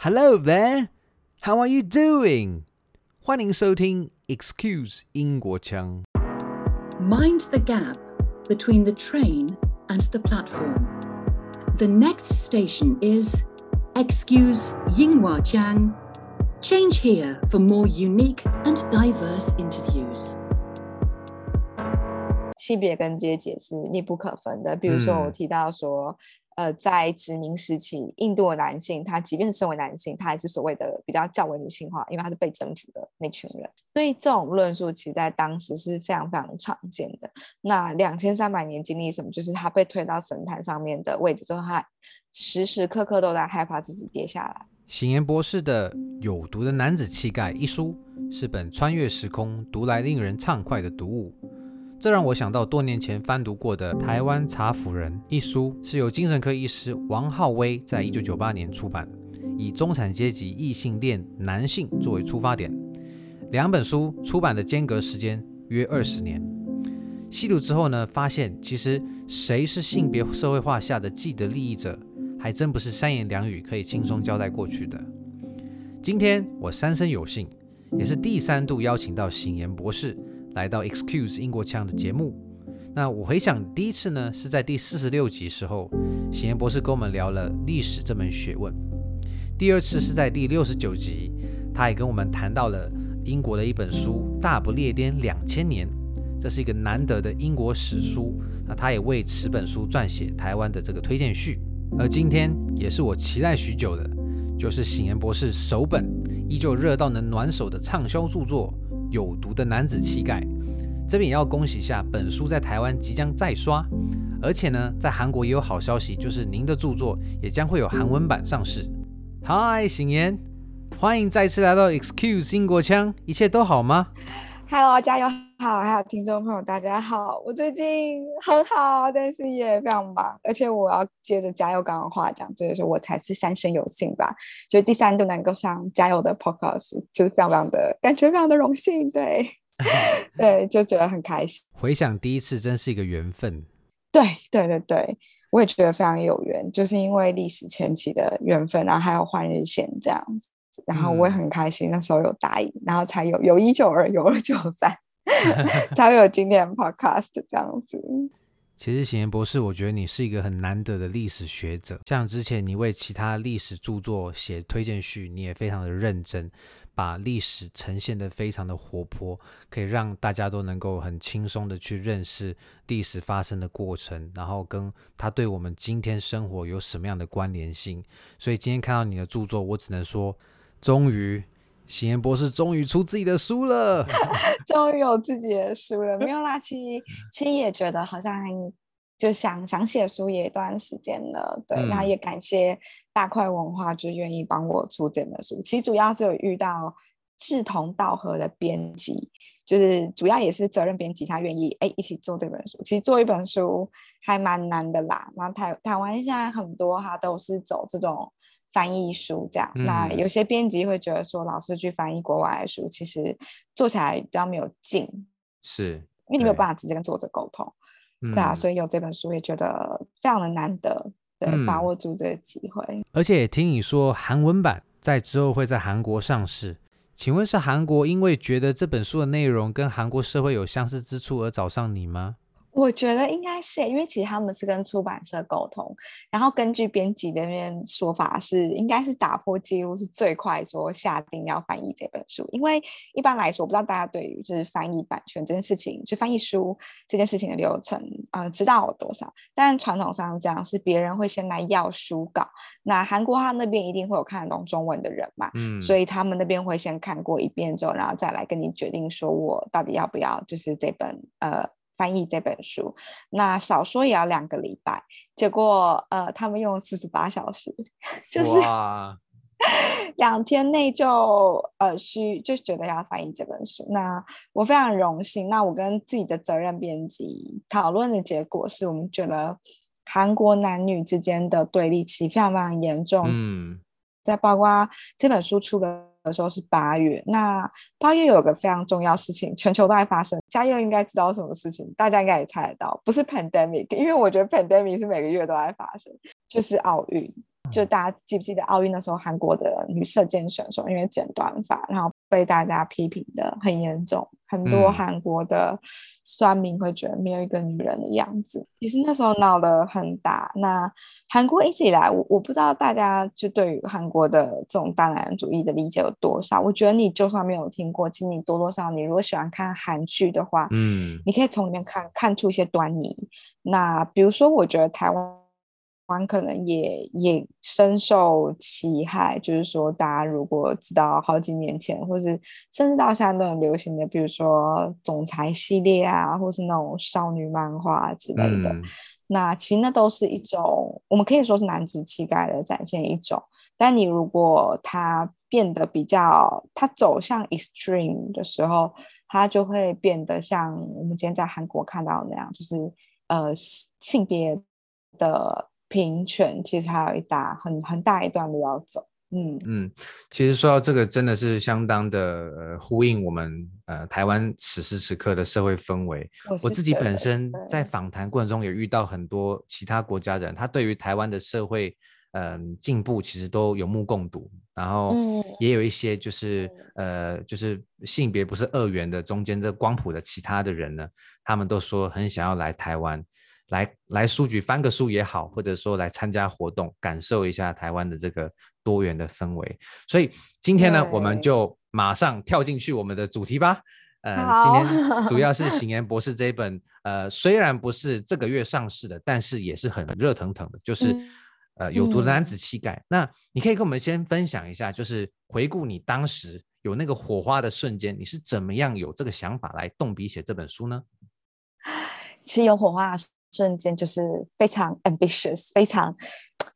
Hello there, how are you doing? 欢迎收听 Excuse 英国腔。Mind the gap between the train and the platform. The next station is Excuse Yinghua Change here for more unique and diverse interviews. 性别跟阶级是密不可分的。比如说，我提到说。嗯呃，在殖民时期，印度的男性，他即便是身为男性，他还是所谓的比较较为女性化，因为他是被征服的那群人。所以这种论述，其实在当时是非常非常常见的。那两千三百年经历什么？就是他被推到神坛上面的位置之后，他时时刻刻都在害怕自己跌下来。醒言博士的《有毒的男子气概》一书，是本穿越时空、读来令人畅快的读物。这让我想到多年前翻读过的《台湾茶妇人》一书，是由精神科医师王浩威在一九九八年出版，以中产阶级异性恋男性作为出发点。两本书出版的间隔时间约二十年。细读之后呢，发现其实谁是性别社会化下的既得利益者，还真不是三言两语可以轻松交代过去的。今天我三生有幸，也是第三度邀请到醒言博士。来到 Excuse 英国腔的节目，那我回想第一次呢，是在第四十六集时候，醒言博士跟我们聊了历史这门学问。第二次是在第六十九集，他也跟我们谈到了英国的一本书《大不列颠两千年》，这是一个难得的英国史书。那他也为此本书撰写台湾的这个推荐序。而今天也是我期待许久的，就是醒言博士首本依旧热到能暖手的畅销著作。有毒的男子气概，这边也要恭喜一下，本书在台湾即将再刷，而且呢，在韩国也有好消息，就是您的著作也将会有韩文版上市。Hi，，醒言，欢迎再次来到 Excuse 英国腔，一切都好吗？Hello，加油好，还有听众朋友大家好，我最近很好，但是也非常忙，而且我要接着加油刚刚话讲，就是说我才是三生有幸吧，就第三度能够上加油的 Podcast，就是非常非常的感觉非常的荣幸，对，对，就觉得很开心。回想第一次，真是一个缘分。对，对，对，对，我也觉得非常有缘，就是因为历史前期的缘分，然后还有换日线这样子，然后我也很开心，那时候有答应，然后才有有一九二，有二九三。才会有今天 podcast 这样子。其实醒言博士，我觉得你是一个很难得的历史学者。像之前你为其他历史著作写推荐序，你也非常的认真，把历史呈现得非常的活泼，可以让大家都能够很轻松的去认识历史发生的过程，然后跟它对我们今天生活有什么样的关联性。所以今天看到你的著作，我只能说，终于。喜言博士终于出自己的书了，终于有自己的书了。没有啦，其实其实也觉得好像就想想写书也一段时间了，对。然后也感谢大块文化就愿意帮我出这本书。其实主要是有遇到志同道合的编辑，就是主要也是责任编辑他愿意哎一起做这本书。其实做一本书还蛮难的啦。然后台台湾现在很多他都是走这种。翻译书这样，嗯、那有些编辑会觉得说，老师去翻译国外的书，其实做起来比较没有劲，是因为你没有办法直接跟作者沟通，对，对啊，所以有这本书也觉得非常的难得，对，嗯、把握住这个机会。而且听你说韩文版在之后会在韩国上市，请问是韩国因为觉得这本书的内容跟韩国社会有相似之处而找上你吗？我觉得应该是，因为其实他们是跟出版社沟通，然后根据编辑那边说法是，应该是打破记录是最快说下定要翻译这本书。因为一般来说，我不知道大家对于就是翻译版权这件事情，就翻译书这件事情的流程，呃，知道有多少？但传统上这样是别人会先来要书稿，那韩国他那边一定会有看得懂中文的人嘛，嗯，所以他们那边会先看过一遍之后，然后再来跟你决定说我到底要不要就是这本呃。翻译这本书，那少说也要两个礼拜，结果呃，他们用了四十八小时，就是哇两天内就呃需就觉得要翻译这本书。那我非常荣幸，那我跟自己的责任编辑讨论的结果是我们觉得韩国男女之间的对立其实非常非常严重。嗯，再包括这本书出的。的时候是八月，那八月有个非常重要事情，全球都在发生。嘉佑应该知道什么事情，大家应该也猜得到，不是 pandemic，因为我觉得 pandemic 是每个月都在发生，就是奥运。就大家记不记得奥运的时候，韩国的女射箭选手因为剪短发，然后被大家批评的很严重，很多韩国的酸民会觉得没有一个女人的样子。其实那时候闹得很大。那韩国一直以来，我我不知道大家就对于韩国的这种大男人主义的理解有多少。我觉得你就算没有听过，其实你多多少少，你如果喜欢看韩剧的话，嗯，你可以从里面看看出一些端倪。那比如说，我觉得台湾。可能也也深受其害，就是说，大家如果知道好几年前，或是甚至到现在都很流行的，比如说总裁系列啊，或是那种少女漫画之类的，嗯、那其实那都是一种，我们可以说是男子气概的展现一种。但你如果他变得比较，他走向 extreme 的时候，他就会变得像我们今天在韩国看到的那样，就是呃性别的。平权其实还有一大很很大一段路要走，嗯嗯，其实说到这个，真的是相当的呃呼应我们呃台湾此时此刻的社会氛围。我，我自己本身在访谈过程中也遇到很多其他国家人，他对于台湾的社会嗯、呃、进步其实都有目共睹，然后也有一些就是、嗯、呃就是性别不是二元的中间这光谱的其他的人呢，他们都说很想要来台湾。来来书局翻个书也好，或者说来参加活动，感受一下台湾的这个多元的氛围。所以今天呢，我们就马上跳进去我们的主题吧。呃，今天主要是行言博士这一本，呃，虽然不是这个月上市的，但是也是很热腾腾的，就是、嗯、呃有毒的男子气概。嗯、那你可以跟我们先分享一下，就是回顾你当时有那个火花的瞬间，你是怎么样有这个想法来动笔写这本书呢？其实有火花。瞬间就是非常 ambitious，非常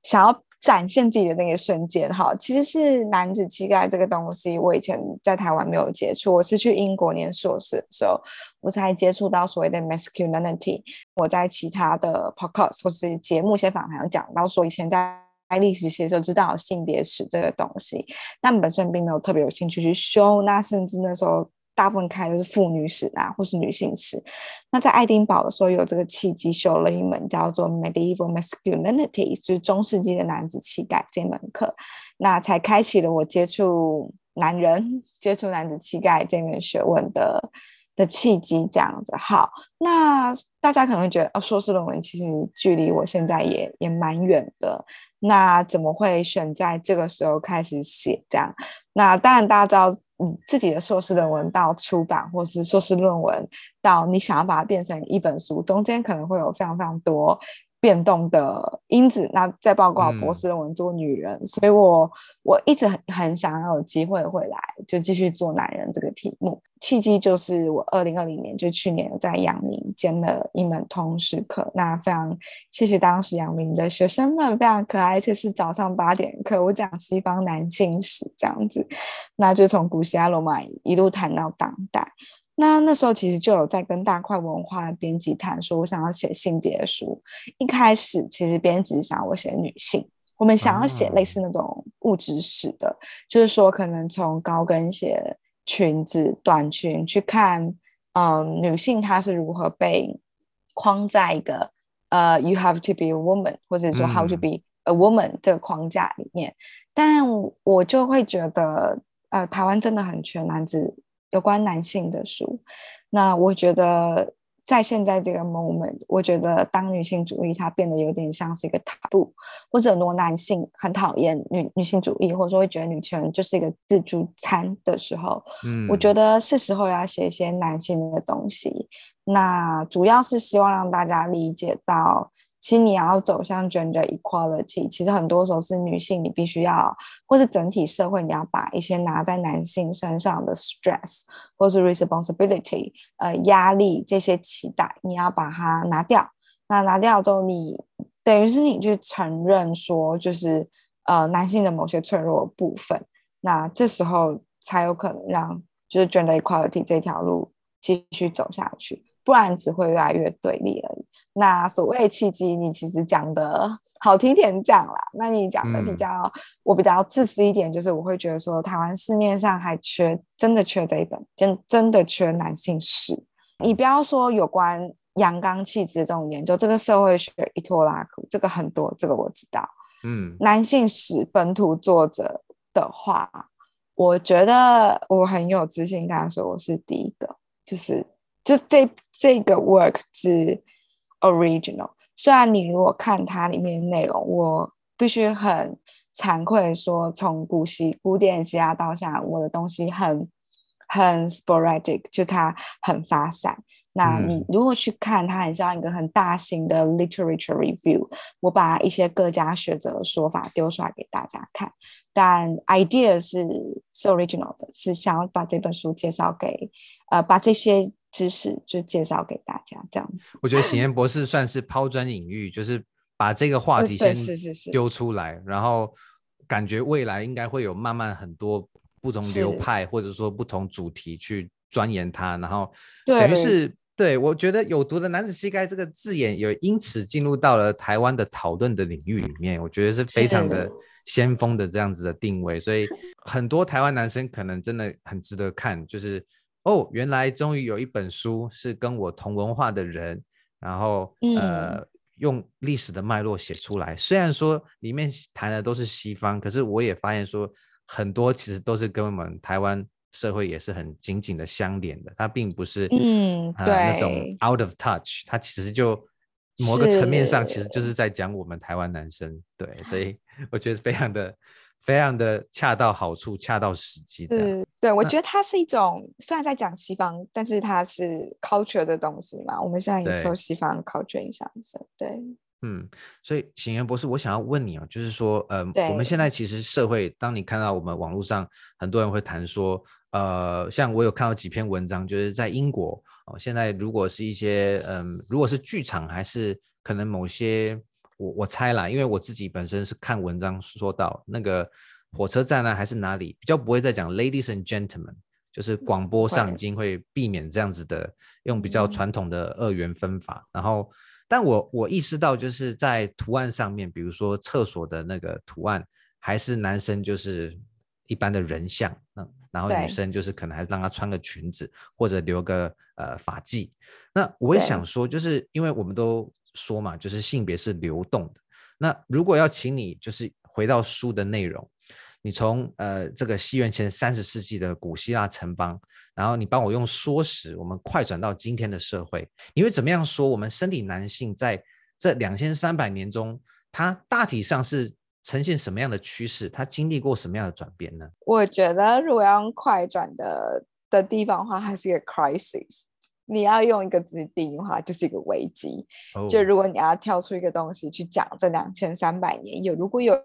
想要展现自己的那个瞬间。哈，其实是男子气概这个东西，我以前在台湾没有接触，我是去英国念硕士的时候，我才接触到所谓的 masculinity。我在其他的 podcast 或是节目一些访谈有讲到，说以前在历史系的时候知道性别史这个东西，但本身并没有特别有兴趣去修。那甚至那时候。大部分开的是妇女史啊，或是女性史。那在爱丁堡的时候，有这个契机修了一门叫做 Medieval Masculinity，就是中世纪的男子气概这门课，那才开启了我接触男人、接触男子气概这门学问的的契机。这样子，好，那大家可能觉得，哦，硕士论文其实距离我现在也也蛮远的，那怎么会选在这个时候开始写？这样，那当然大家知道。你，自己的硕士论文到出版，或是硕士论文到你想要把它变成一本书，中间可能会有非常非常多变动的因子。那再包括博士论文做女人，嗯、所以我我一直很很想要有机会回来，就继续做男人这个题目。契机就是我二零二零年，就去年在阳明兼了一门通识课，那非常谢谢当时阳明的学生们，非常可爱，而且是早上八点课，我讲西方男性史这样子，那就从古希腊罗马一路谈到当代。那那时候其实就有在跟大块文化的编辑谈，说我想要写性别书。一开始其实编辑想我写女性，我们想要写类似那种物质史的，嗯、就是说可能从高跟鞋。裙子、短裙去看，嗯，女性她是如何被框在一个呃，you have to be a woman，或者说 how to be a woman 这个框架里面。嗯、但我就会觉得，呃，台湾真的很缺男子有关男性的书。那我觉得。在现在这个 moment，我觉得当女性主义它变得有点像是一个 taboo，或者很多男性很讨厌女女性主义，或者说会觉得女权就是一个自助餐的时候，嗯，我觉得是时候要写一些男性的东西。那主要是希望让大家理解到。其实你要走向 gender equality，其实很多时候是女性，你必须要，或是整体社会，你要把一些拿在男性身上的 stress，或是 responsibility，呃，压力这些期待，你要把它拿掉。那拿掉之后，你等于是你去承认说，就是呃，男性的某些脆弱部分。那这时候才有可能让就是 gender equality 这条路继续走下去，不然只会越来越对立而已。那所谓契机，你其实讲的好听点讲啦。那你讲的比较，嗯、我比较自私一点，就是我会觉得说，台湾市面上还缺，真的缺这一本，真真的缺男性史。你不要说有关阳刚气质这种研究，这个社会学一拖拉库，这个很多，这个我知道。嗯，男性史本土作者的话，我觉得我很有自信跟他说我是第一个，就是就这这个 work 是 original。虽然你如果看它里面的内容，我必须很惭愧说，从古希古典希腊到现在，我的东西很很 sporadic，就它很发散。那你如果去看，它很像一个很大型的 literature review，我把一些各家学者的说法丢出来给大家看，但 idea 是是 original 的，是想要把这本书介绍给呃，把这些知识就介绍给大家这样。我觉得喜颜博士算是抛砖引玉，就是把这个话题先丢出来，然后感觉未来应该会有慢慢很多不同流派或者说不同主题去钻研它，然后等于是。对，我觉得有毒的男子气概这个字眼，也因此进入到了台湾的讨论的领域里面，我觉得是非常的先锋的这样子的定位，所以很多台湾男生可能真的很值得看，就是哦，原来终于有一本书是跟我同文化的人，然后呃用历史的脉络写出来，虽然说里面谈的都是西方，可是我也发现说很多其实都是跟我们台湾。社会也是很紧紧的相连的，它并不是嗯、呃、对那种 out of touch，它其实就某个层面上其实就是在讲我们台湾男生，对，所以我觉得非常的非常的恰到好处，恰到时机的。对，对我觉得它是一种虽然在讲西方，但是它是 culture 的东西嘛，我们现在也受西方 culture 影响深，对。嗯，所以喜颜博士，我想要问你啊，就是说，呃，我们现在其实社会，当你看到我们网络上很多人会谈说，呃，像我有看到几篇文章，就是在英国哦，现在如果是一些，嗯、呃，如果是剧场，还是可能某些，我我猜啦，因为我自己本身是看文章说到那个火车站呢、啊，还是哪里，比较不会再讲 ladies and gentlemen，就是广播上已经会避免这样子的，用比较传统的二元分法，嗯、然后。但我我意识到，就是在图案上面，比如说厕所的那个图案，还是男生就是一般的人像，嗯，然后女生就是可能还是让她穿个裙子或者留个呃发髻。那我也想说，就是因为我们都说嘛，就是性别是流动的。那如果要请你就是回到书的内容。你从呃这个西元前三十世纪的古希腊城邦，然后你帮我用缩时，我们快转到今天的社会，你会怎么样说？我们身体男性在这两千三百年中，他大体上是呈现什么样的趋势？他经历过什么样的转变呢？我觉得，如果要用快转的的地方的话，它是一个 crisis。你要用一个字定义的话，就是一个危机。Oh. 就如果你要跳出一个东西去讲这两千三百年有如果有。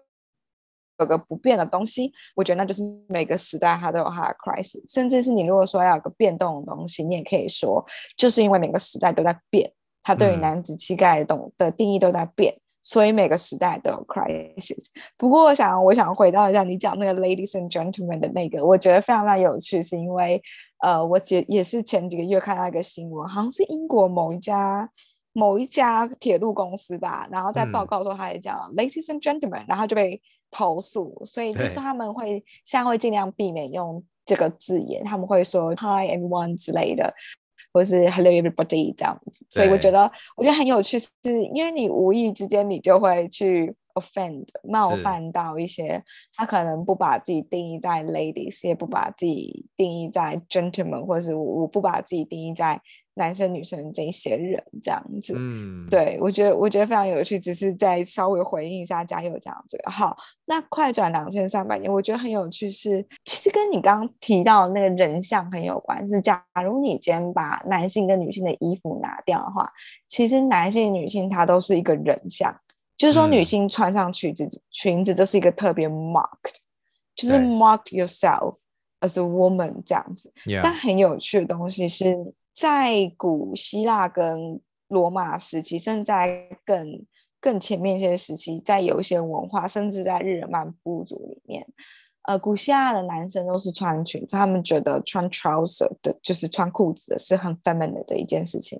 有个不变的东西，我觉得那就是每个时代它都有它的 crisis，甚至是你如果说要有个变动的东西，你也可以说，就是因为每个时代都在变，它对于男子气概的懂的定义都在变，嗯，所以每个时代都有 crisis。不过我想，我想回到一下你讲那个 ladies and gentlemen 的那个，我觉得非常非常有趣，是因为呃，我姐也是前几个月看到一个新闻，好像是英国某一家。某一家铁路公司吧，然后在报告说他也讲、嗯、ladies and gentlemen，然后就被投诉，所以就是他们会现在会尽量避免用这个字眼，他们会说 hi everyone 之类的，或是 hello everybody 这样子。所以我觉得我觉得很有趣，是因为你无意之间你就会去 offend 冒犯到一些他可能不把自己定义在 ladies，也不把自己定义在 gentlemen，或者是我我不把自己定义在。男生女生这些人这样子，嗯，对我觉得我觉得非常有趣，只是再稍微回应一下嘉佑讲这个。好，那快转两千三百年，我觉得很有趣是，其实跟你刚刚提到的那个人像很有关。是假如你今天把男性跟女性的衣服拿掉的话，其实男性女性他都是一个人像，就是说女性穿上裙子，嗯、裙子这是一个特别 marked，就是 mark yourself as a woman 这样子。但很有趣的东西是。在古希腊跟罗马时期，甚至在更更前面一些时期，在有一些文化，甚至在日耳曼部族里面，呃，古希腊的男生都是穿裙子，他们觉得穿 trouser 的，就是穿裤子的是很 feminine 的一件事情，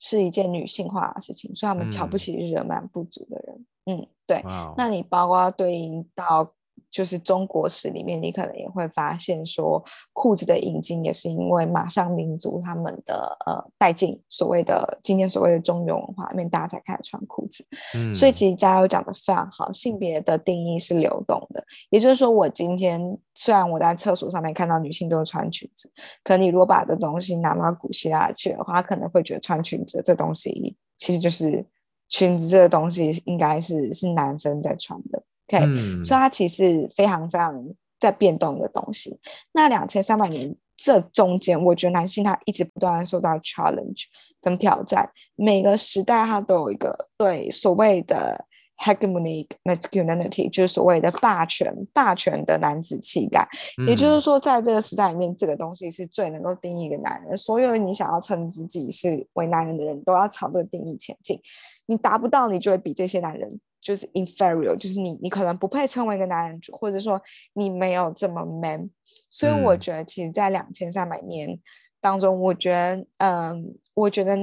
是一件女性化的事情，所以他们瞧不起日耳曼部族的人。嗯，嗯对。那你包括对应到就是中国史里面，你可能也会发现说，裤子的引进也是因为马上民族他们的呃带进所谓的今天所谓的中原文化里面，大家才开始穿裤子。嗯，所以其实嘉佑讲的非常好，性别的定义是流动的，也就是说，我今天虽然我在厕所上面看到女性都是穿裙子，可你如果把这东西拿到古希腊去的话，可能会觉得穿裙子这东西其实就是。裙子这个东西应该是是男生在穿的，OK，、嗯、所以它其实非常非常在变动的东西。那两千三百年这中间，我觉得男性他一直不断受到 challenge 跟挑战，每个时代他都有一个对所谓的 hegemonic masculinity，就是所谓的霸权霸权的男子气概。嗯、也就是说，在这个时代里面，这个东西是最能够定义一个男人。所有你想要称自己是为男人的人都要朝这个定义前进。你达不到，你就会比这些男人就是 inferior，就是你你可能不配称为一个男人主，或者说你没有这么 man。所以我觉得，其实，在两千三百年当中，我觉得，嗯，我觉得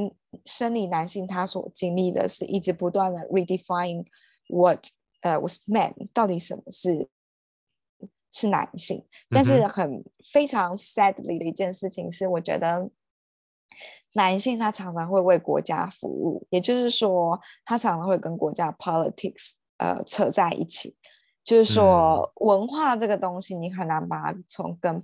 生理男性他所经历的是一直不断的 redefine what 呃 was man，到底什么是是男性？但是很非常 sadly 的一件事情是，我觉得。男性他常常会为国家服务，也就是说，他常常会跟国家 politics 呃扯在一起，就是说文化这个东西，你很难把它从根。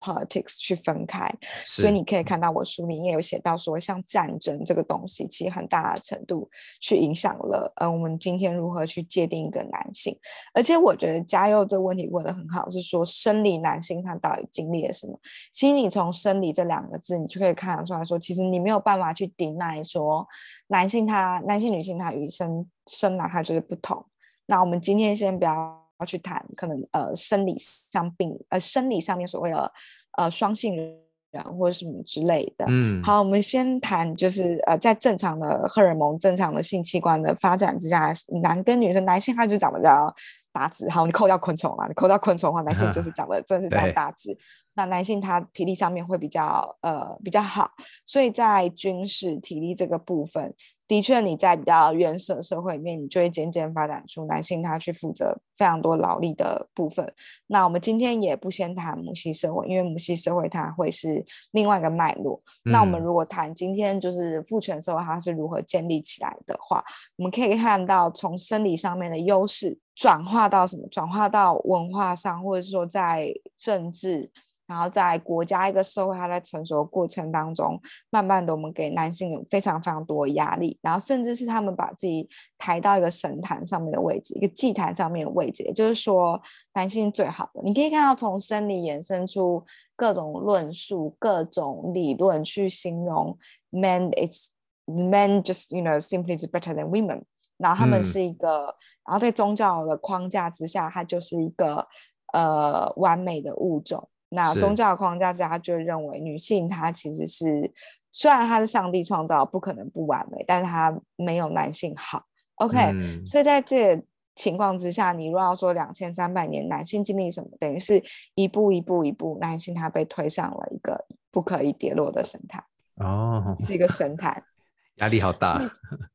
Politics 去分开，所以你可以看到我书里面也有写到说，像战争这个东西，其实很大的程度去影响了，呃，我们今天如何去界定一个男性。而且我觉得嘉佑这个问题问的很好，是说生理男性他到底经历了什么？其实你从生理这两个字，你就可以看得出来说，其实你没有办法去 deny 说男性他男性女性他与生生来他就是不同。那我们今天先不要。要去谈可能呃生理上病呃生理上面所谓的呃双性人或者什么之类的，嗯，好，我们先谈就是呃在正常的荷尔蒙、正常的性器官的发展之下，男跟女生，男性他就长得比较大只，好，你扣掉昆虫嘛，你扣掉昆虫的话，男性就 是长得真的是比较大只。那男性他体力上面会比较呃比较好，所以在军事体力这个部分，的确你在比较原始的社会里面，你就会渐渐发展出男性他去负责非常多劳力的部分。那我们今天也不先谈母系社会，因为母系社会它会是另外一个脉络。嗯、那我们如果谈今天就是父权社会它是如何建立起来的话，我们可以看到从生理上面的优势转化到什么？转化到文化上，或者是说在政治。然后在国家一个社会，它在成熟的过程当中，慢慢的我们给男性有非常非常多的压力，然后甚至是他们把自己抬到一个神坛上面的位置，一个祭坛上面的位置，也就是说男性最好的。你可以看到从生理衍生出各种论述、各种理论去形容 men it's men just you know simply is better than women，然后他们是一个，嗯、然后在宗教的框架之下，它就是一个呃完美的物种。那宗教框架下，他就认为女性她其实是，虽然她是上帝创造，不可能不完美，但是她没有男性好。OK，嗯，所以在这个情况之下，你如果要说两千三百年男性经历什么，等于是一步一步一步，男性他被推上了一个不可以跌落的神坛。哦，是一个神坛，压力好大，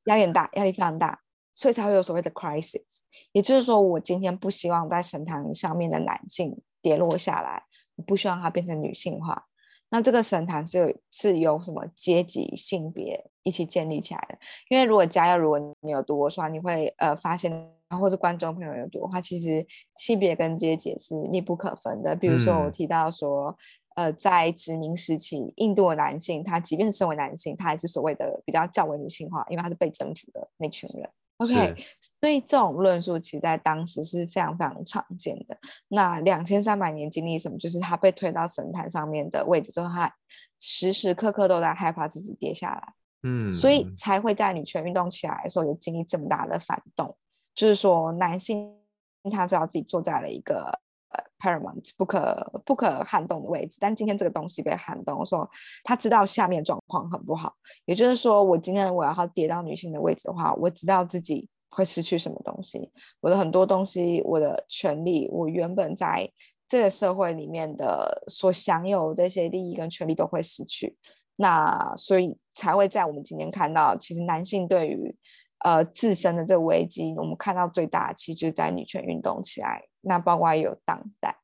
压力很大，压力非常大，所以才会有所谓的 crisis。也就是说，我今天不希望在神坛上面的男性跌落下来。我不希望它变成女性化，那这个神坛是是由什么阶级、性别一起建立起来的？因为如果家要，如果你有读过书，你会呃发现，或是观众朋友有读的话，其实性别跟阶级是密不可分的。比如说我提到说，嗯、呃，在殖民时期，印度的男性他即便是身为男性，他还是所谓的比较较为女性化，因为他是被征服的那群人。OK，所以这种论述其实在当时是非常非常常见的。那两千三百年经历什么？就是他被推到神坛上面的位置之后，他时时刻刻都在害怕自己跌下来。嗯，所以才会在女权运动起来的时候有经历这么大的反动。就是说，男性他知道自己坐在了一个。Paramount 不可不可撼动的位置，但今天这个东西被撼动，说他知道下面状况很不好，也就是说，我今天我要跌到女性的位置的话，我知道自己会失去什么东西，我的很多东西，我的权利，我原本在这个社会里面的所享有这些利益跟权利都会失去，那所以才会在我们今天看到，其实男性对于呃自身的这个危机，我们看到最大其实就在女权运动起来。那包括有当代，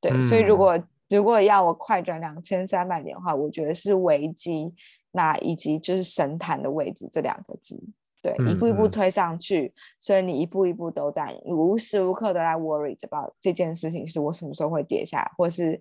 对，嗯、所以如果如果要我快转两千三百年的话，我觉得是危机，那以及就是神坛的位置这两个字，对，嗯、一步一步推上去，所以你一步一步都在无时无刻都在 worry about 这件事情是我什么时候会跌下，或是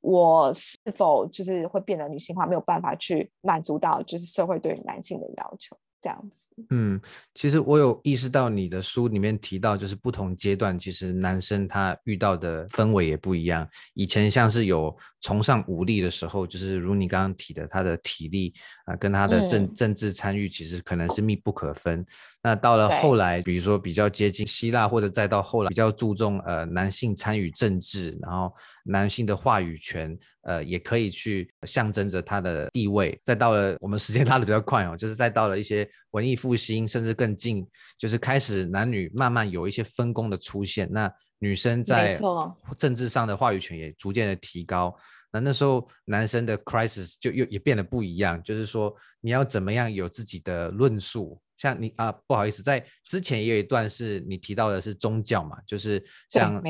我是否就是会变得女性化，没有办法去满足到就是社会对于男性的要求。这样子，嗯，其实我有意识到你的书里面提到，就是不同阶段，其实男生他遇到的氛围也不一样。以前像是有崇尚武力的时候，就是如你刚刚提的，他的体力啊、呃，跟他的政、嗯、政治参与，其实可能是密不可分。那到了后来，比如说比较接近希腊，或者再到后来比较注重呃男性参与政治，然后男性的话语权，呃也可以去象征着他的地位。再到了我们时间拉的比较快哦，就是再到了一些文艺复兴，甚至更近，就是开始男女慢慢有一些分工的出现。那女生在政治上的话语权也逐渐的提高。那那时候男生的 crisis 就又也变得不一样，就是说你要怎么样有自己的论述。像你啊，不好意思，在之前也有一段是你提到的是宗教嘛，就是像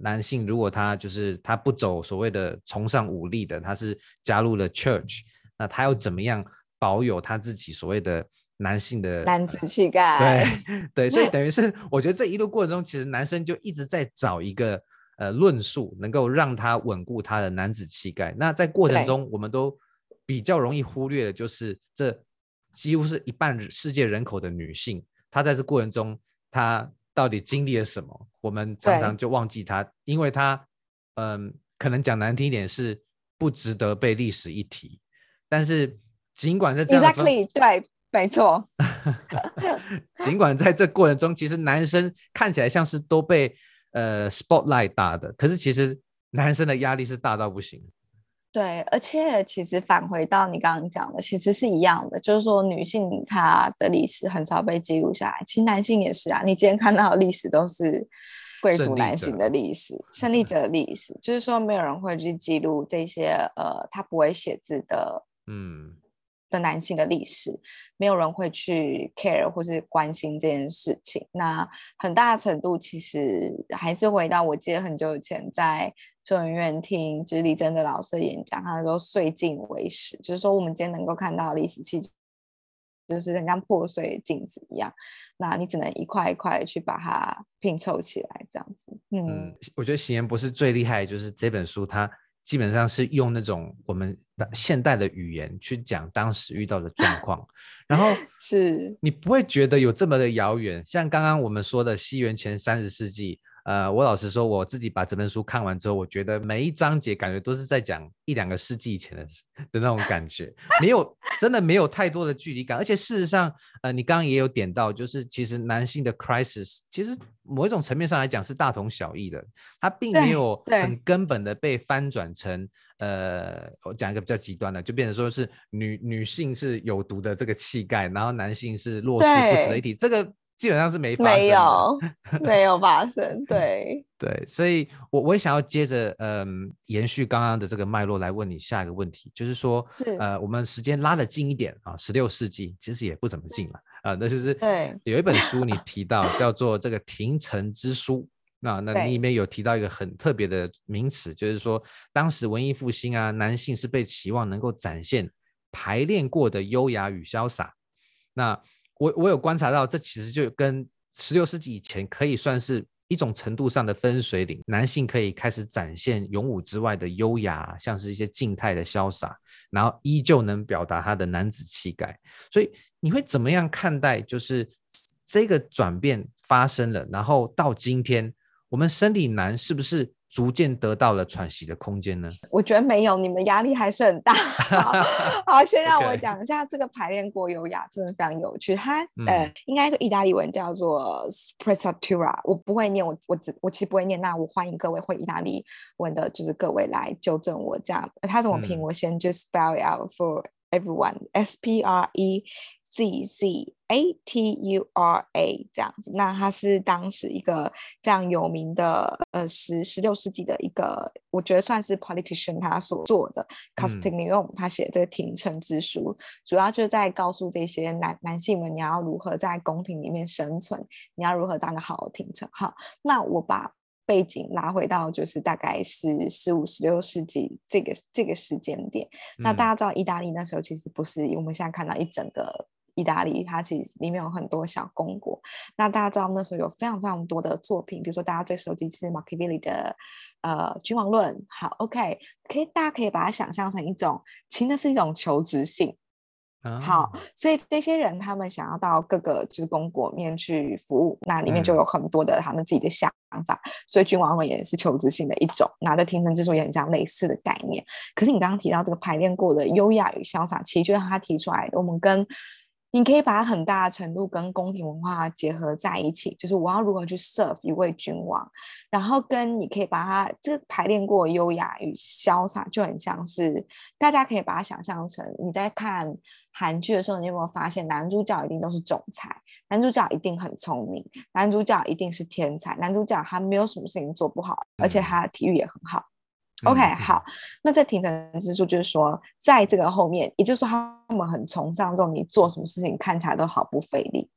男性如果他就是他不走所谓的崇尚武力的，他是加入了 church，那他要怎么样保有他自己所谓的男性的男子气概？对对，所以 等于是我觉得这一路过程中，其实男生就一直在找一个呃论述，能够让他稳固他的男子气概。那在过程中，我们都比较容易忽略的就是这。几乎是一半世界人口的女性，她在这过程中，她到底经历了什么？我们常常就忘记她，因为她，嗯，可能讲难听一点是不值得被历史一提。但是尽管在这样，Exactly，对，没错。尽管在这过程中，其实男生看起来像是都被呃 spotlight 打的，可是其实男生的压力是大到不行。对，而且其实返回到你刚刚讲的，其实是一样的，就是说女性她的历史很少被记录下来，其实男性也是啊。你今天看到的历史都是贵族男性的历史，胜利者的历史，就是说没有人会去记录这些呃，他不会写字的，嗯。的男性的历史，没有人会去 care 或是关心这件事情。那很大程度其实还是回到我记得很久以前在中研院听就是李真的老师的演讲，他说“碎镜为史”，就是说我们今天能够看到历史，其实就是人像破碎镜子一样。那你只能一块一块去把它拼凑起来，这样子。嗯，我觉得喜颜博士最厉害就是这本书，它。基本上是用那种我们现代的语言去讲当时遇到的状 况，然后是你不会觉得有这么的遥远。像刚刚我们说的西元前三十世纪。呃，我老实说，我自己把这本书看完之后，我觉得每一章节感觉都是在讲一两个世纪以前的 的那种感觉，没有真的没有太多的距离感。而且事实上，呃，你刚刚也有点到，就是其实男性的 crisis，其实某一种层面上来讲是大同小异的，它并没有很根本的被翻转成，呃，我讲一个比较极端的，就变成说是女女性是有毒的这个气概，然后男性是弱势不值一提，这个。基本上是没发生，没有，没有发生，对。对，所以我我也想要接着嗯延续刚刚的这个脉络来问你下一个问题，就是说是。呃我们时间拉得近一点啊，十六世纪其实也不怎么近了啊，那就是对。有一本书你提到叫做这个《庭城之书》，那那你里面有提到一个很特别的名词，就是说当时文艺复兴啊，男性是被期望能够展现排练过的优雅与潇洒，那。我我有观察到，这其实就跟十六世纪以前可以算是一种程度上的分水岭。男性可以开始展现勇武之外的优雅，像是一些静态的潇洒，然后依旧能表达他的男子气概。所以你会怎么样看待？就是这个转变发生了，然后到今天，我们生理男是不是？逐渐得到了喘息的空间呢？我觉得没有，你们压力还是很大。好，好，先让我讲一下这个排练过优雅，真的非常有趣。它、嗯、呃，应该说意大利文叫做 sprezzatura，我不会念，我我只我其实不会念。那我欢迎各位会意大利文的，就是各位来纠正我这样。它怎么拼？我先就 spell it out for everyone，S P R E。Z Z A T U R A 这样子，那他是当时一个非常有名的呃十十六世纪的一个，我觉得算是 politician 他所做的 Castiglione、嗯、他写这个庭城之书，主要就是在告诉这些男男性们，你要如何在宫廷里面生存，你要如何当个好的廷臣。好，那我把。背景拉回到就是大概是十五、十六世纪这个这个时间点。嗯、那大家知道，意大利那时候其实不是我们现在看到一整个意大利，它其实里面有很多小公国。那大家知道那时候有非常非常多的作品，比如说大家最熟悉是马基维利的呃《君王论》。好，OK，可以大家可以把它想象成一种，其实那是一种求职信。好，所以这些人他们想要到各个就是公国面去服务，那里面就有很多的他们自己的想法，嗯、所以君王论也是求职性的一种。那这庭城之书也很像类似的概念。可是你刚刚提到这个排练过的优雅与潇洒，其实就是他提出来的，我们跟。你可以把它很大的程度跟宫廷文化结合在一起，就是我要如何去 serve 一位君王，然后跟你可以把它这个排练过优雅与潇洒，就很像是大家可以把它想象成你在看韩剧的时候，你有没有发现男主角一定都是总裁，男主角一定很聪明，男主角一定是天才，男主角他没有什么事情做不好，而且他的体育也很好。OK，好，那在庭城之处就是说，在这个后面，也就是说，他们很崇尚这种你做什么事情看起来都毫不费力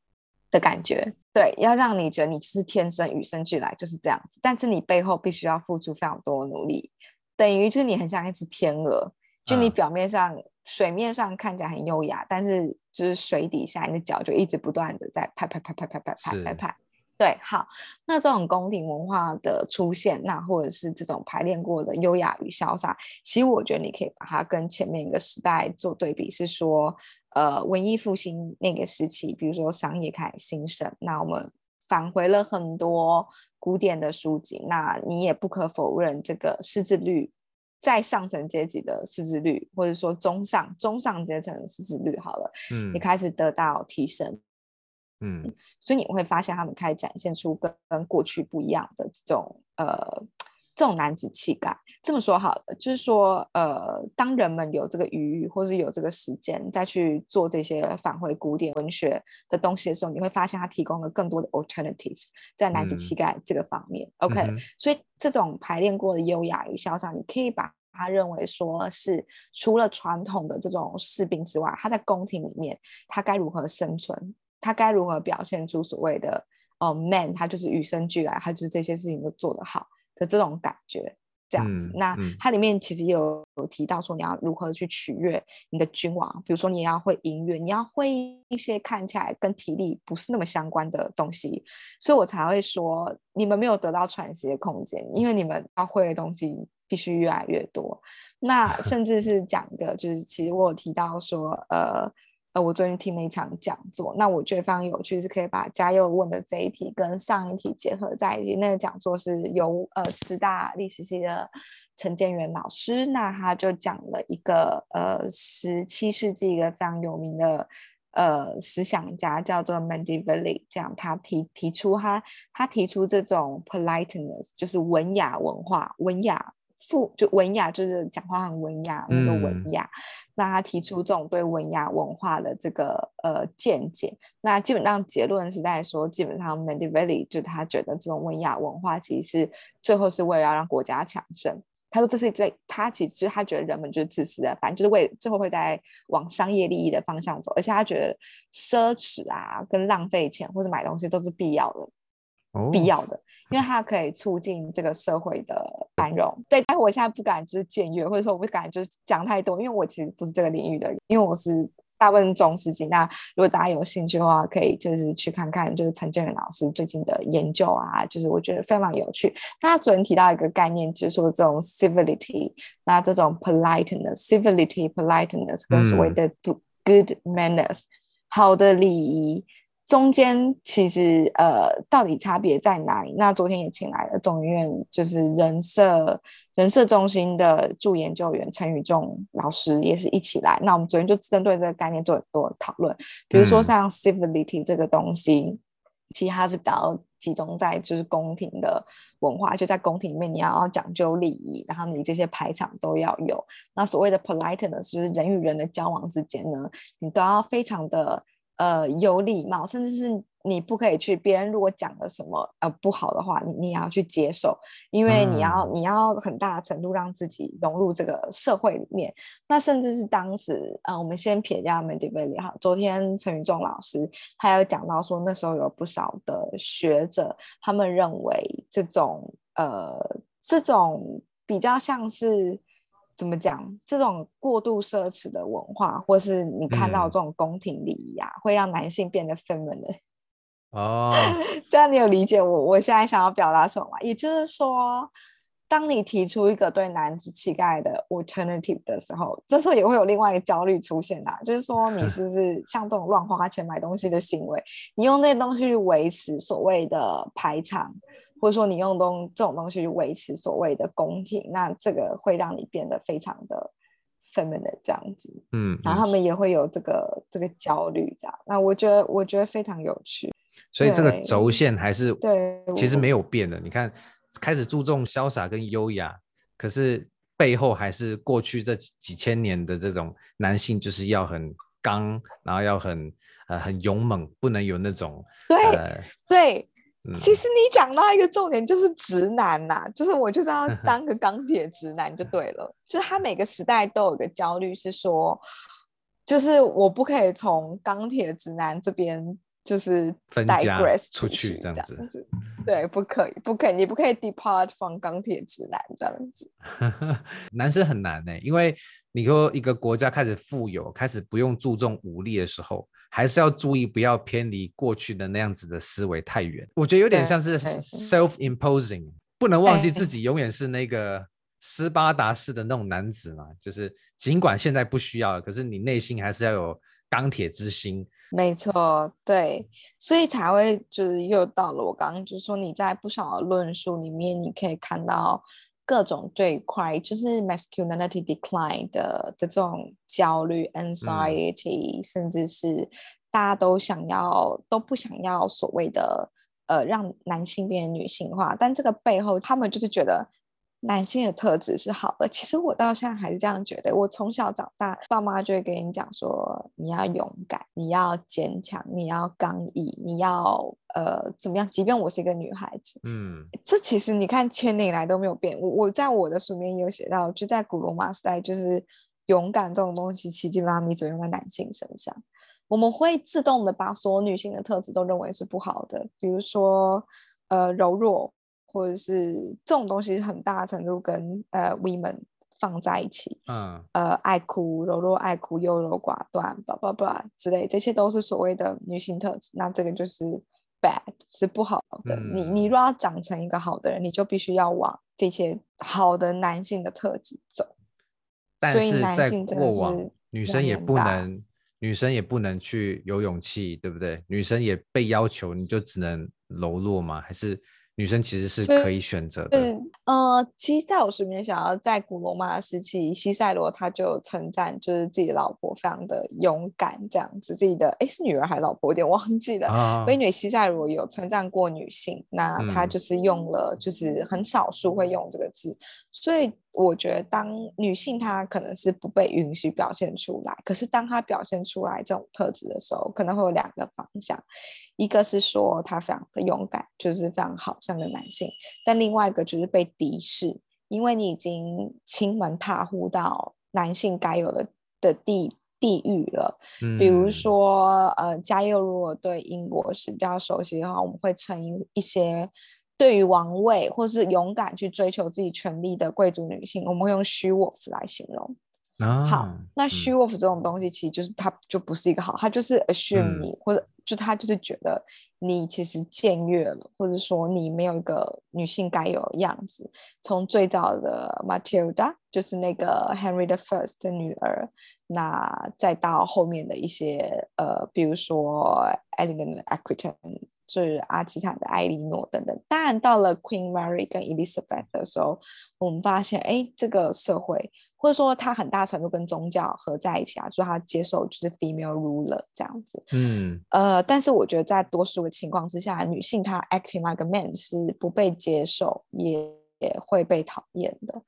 的感觉，对，要让你觉得你就是天生与生俱来就是这样子，但是你背后必须要付出非常多的努力，等于就是你很像一只天鹅，就你表面上、嗯、水面上看起来很优雅，但是就是水底下你的脚就一直不断的在拍拍拍拍拍拍拍拍拍。对，好，那这种宫廷文化的出现，那或者是这种排练过的优雅与潇洒，其实我觉得你可以把它跟前面一个时代做对比，是说，呃，文艺复兴那个时期，比如说商业开始兴盛，那我们返回了很多古典的书籍，那你也不可否认，这个识字率在上层阶级的识字率，或者说中上中上阶层的识字率，好了，嗯，也开始得到提升。嗯，所以你会发现他们开始展现出跟跟过去不一样的这种呃这种男子气概。这么说好了，就是说呃，当人们有这个余裕或是有这个时间再去做这些返回古典文学的东西的时候，你会发现它提供了更多的 alternatives 在男子气概这个方面。嗯、OK，、嗯、所以这种排练过的优雅与潇洒，你可以把它认为说是除了传统的这种士兵之外，他在宫廷里面他该如何生存。他该如何表现出所谓的哦、uh,，man，他就是与生俱来，他就是这些事情都做得好的这种感觉，这样子。嗯、那它里面其实有有提到说，你要如何去取悦你的君王，比如说你要会音乐，你要会一些看起来跟体力不是那么相关的东西，所以我才会说你们没有得到喘息的空间，因为你们要会的东西必须越来越多。那甚至是讲的，就是其实我有提到说，呃。呃，我最近听了一场讲座，那我觉得非常有趣，是可以把嘉佑问的这一题跟上一题结合在一起。那个讲座是由呃师大历史系的陈建元老师，那他就讲了一个呃十七世纪一个非常有名的呃思想家叫做 Mandeville，这样他提提出他他提出这种 politeness，就是文雅文化，文雅。富就文雅，就是讲话很文雅，那个文雅。嗯、那他提出这种对文雅文化的这个呃见解，那基本上结论是在说，基本上 Mandeville 就他觉得这种文雅文化其实是最后是为了要让国家强盛。他说这是在他其实他觉得人们就是自私的，反正就是为最后会在往商业利益的方向走，而且他觉得奢侈啊跟浪费钱或者买东西都是必要的。必要的，因为它可以促进这个社会的繁荣。对，但我现在不敢就是僭越，或者说我不敢就是讲太多，因为我其实不是这个领域的人，因为我是大部分中世纪。那如果大家有兴趣的话，可以就是去看看，就是陈建元老师最近的研究啊，就是我觉得非常有趣。那他昨天提到一个概念，就是说这种 civility，那这种 politeness，civility politeness 跟所谓的 good manners，好的礼仪。中间其实呃，到底差别在哪里？那昨天也请来了中研院就是人社人社中心的助研究员陈宇仲老师，也是一起来。那我们昨天就针对这个概念做很多讨论，比如说像 civility 这个东西，嗯、其实它是比较集中在就是宫廷的文化，就在宫廷里面你要讲究礼仪，然后你这些排场都要有。那所谓的 politeness 就是人与人的交往之间呢，你都要非常的。呃，有礼貌，甚至是你不可以去别人如果讲了什么呃不好的话，你你也要去接受，因为你要、嗯、你要很大的程度让自己融入这个社会里面。那甚至是当时，呃，我们先撇掉 Mandeville 哈，昨天陈宇仲老师他有讲到说，那时候有不少的学者，他们认为这种呃，这种比较像是怎么讲？这种过度奢侈的文化，或是你看到这种宫廷礼仪啊，嗯、会让男性变得 feminine。哦，这样你有理解我我现在想要表达什么吗？也就是说，当你提出一个对男子气概的 alternative 的时候，这时候也会有另外一个焦虑出现啊，就是说你是不是 像这种乱花钱买东西的行为，你用那些东西去维持所谓的排场，或者说你用东这种东西去维持所谓的宫廷，那这个会让你变得非常的 feminine 这样子，嗯，然后他们也会有这个这个焦虑这样，那我觉得我觉得非常有趣。所以这个轴线还是对，其实没有变的。你看，开始注重潇洒跟优雅，可是背后还是过去这几千年的这种男性就是要很刚，然后要很呃很勇猛，不能有那种对、呃、对。其实你讲到一个重点，就是直男呐、啊，就是我就是要 当个钢铁直男就对了。就是他每个时代都有个焦虑，是说，就是我不可以从钢铁直男这边。就是分家出去这样子，对，不可以，不可以，你不可以 depart from 钢铁直男这样子。男生很难呢、欸，因为你说一个国家开始富有，开始不用注重武力的时候，还是要注意不要偏离过去的那样子的思维太远。我觉得有点像是 self-imposing，不能忘记自己永远是那个斯巴达式的那种男子嘛，就是尽管现在不需要，可是你内心还是要有钢铁之心。没错，对，所以才会就是又到了我刚刚就说，你在不少的论述里面，你可以看到各种最快就是 masculinity decline 的的这种焦虑 anxiety，、嗯、甚至是大家都想要都不想要所谓的呃让男性变女性化，但这个背后他们就是觉得。男性的特质是好的，其实我到现在还是这样觉得。我从小长大，爸妈就会跟你讲说，你要勇敢，你要坚强，你要刚毅，你要呃怎么样？即便我是一个女孩子，嗯，这其实你看千年来都没有变。我我在我的书里面有写到，就在古罗马时代，就是勇敢这种东西，其实基本上你只用在男性身上。我们会自动的把所有女性的特质都认为是不好的，比如说呃柔弱。或者是这种东西，很大程度跟呃 women 放在一起，嗯，呃，爱哭、柔弱、爱哭、优柔寡断，叭叭叭之类，这些都是所谓的女性特质。那这个就是 bad，是不好的。嗯、你你若要长成一个好的人，你就必须要往这些好的男性的特质走。但是在过往，女生也不能，女生也不能去有勇气，对不对？女生也被要求，你就只能柔弱吗？还是？女生其实是可以选择的。嗯，呃，其实在我身边想要在古罗马时期，西塞罗他就称赞，就是自己的老婆非常的勇敢，这样子。自己的哎，是女儿还是老婆？有点忘记了。啊，美女西塞罗有称赞过女性，那他就是用了，就是很少数会用这个字，嗯，所以。我觉得，当女性她可能是不被允许表现出来，可是当她表现出来这种特质的时候，可能会有两个方向，一个是说她非常的勇敢，就是非常好，像个男性；但另外一个就是被敌视，因为你已经亲门踏户到男性该有的的地地域了。嗯、比如说，呃，嘉佑如果对英国史比较熟悉的话，我们会称一一些。对于王位或是勇敢去追求自己权利的贵族女性，我们会用 she wolf 来形容。啊、好，那 she wolf 这种东西，其实就是它就不是一个好，它就是 assume 你，嗯、或者就他就是觉得你其实僭越了，或者说你没有一个女性该有的样子。从最早的 Matilda，就是那个 Henry the First 的女儿，那再到后面的一些呃，比如说 Elegant Aquitaine 就是阿基坦的艾莉诺等等，当然到了 Queen Mary 跟 Elizabeth 的时候，我们发现，哎，这个社会或者说它很大程度跟宗教合在一起啊，所以它接受就是 female ruler 这样子。嗯，呃，但是我觉得在多数的情况之下，女性她 acting like a man 是不被接受，也也会被讨厌的。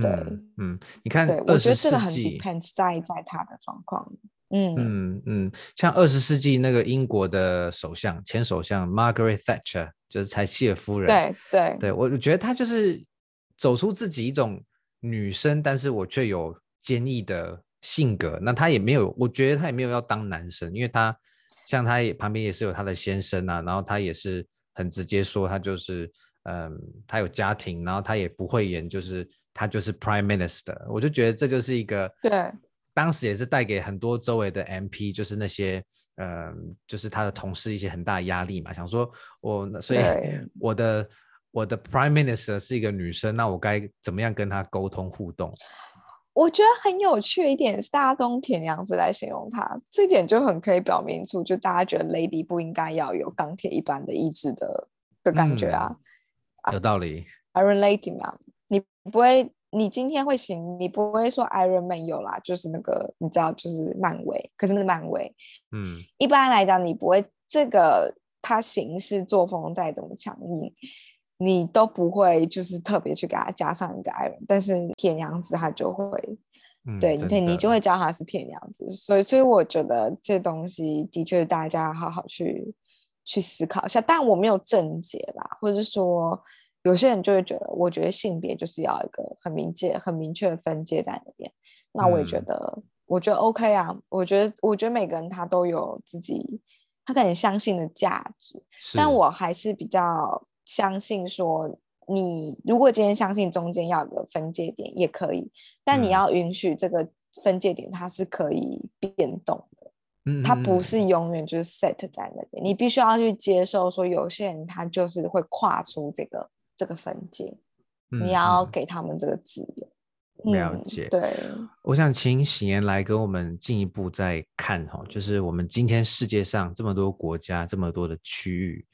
对，嗯，嗯你看，对，我觉得这个很 depends 在在他的状况。嗯嗯嗯，像二十世纪那个英国的首相，前首相 Margaret Thatcher，就是柴契尔夫人。对对对，我觉得她就是走出自己一种女生，但是我却有坚毅的性格。那她也没有，我觉得她也没有要当男生，因为她像她也旁边也是有她的先生啊，然后她也是很直接说，她就是嗯，她有家庭，然后她也不会演，就是她就是 Prime Minister，我就觉得这就是一个对，当时也是带给很多周围的 MP，就是那些嗯，就是他的同事一些很大的压力嘛，想说我所以 我的我的 Prime Minister 是一个女生，那我该怎么样跟她沟通互动？我觉得很有趣一点是，大家都用铁娘子来形容她，这点就很可以表明出，就大家觉得 Lady 不应该要有钢铁一般的意志的的感觉啊。嗯有道理，Iron Lady 嘛，你不会，你今天会行，你不会说 Iron Man 有啦，就是那个你知道，就是漫威，可是那是漫威，嗯，一般来讲，你不会这个他行事作风再怎么强硬，你都不会就是特别去给他加上一个 Iron，但是铁娘子他就会，嗯、对，你你就会叫他是铁娘子，所以所以我觉得这东西的确大家好好去。去思考一下，但我没有正解啦，或者是说，有些人就会觉得，我觉得性别就是要一个很明确、很明确的分界在那边。那我也觉得，嗯、我觉得 OK 啊，我觉得，我觉得每个人他都有自己他可能相信的价值，但我还是比较相信说，你如果今天相信中间要有个分界点也可以，但你要允许这个分界点它是可以变动的。嗯它不是永远就是 set 在那边，你必须要去接受说，有些人他就是会跨出这个这个分界，你要给他们这个自由。了解，对。我想请喜言来跟我们进一步再看哈，就是我们今天世界上这么多国家，这么多的区域，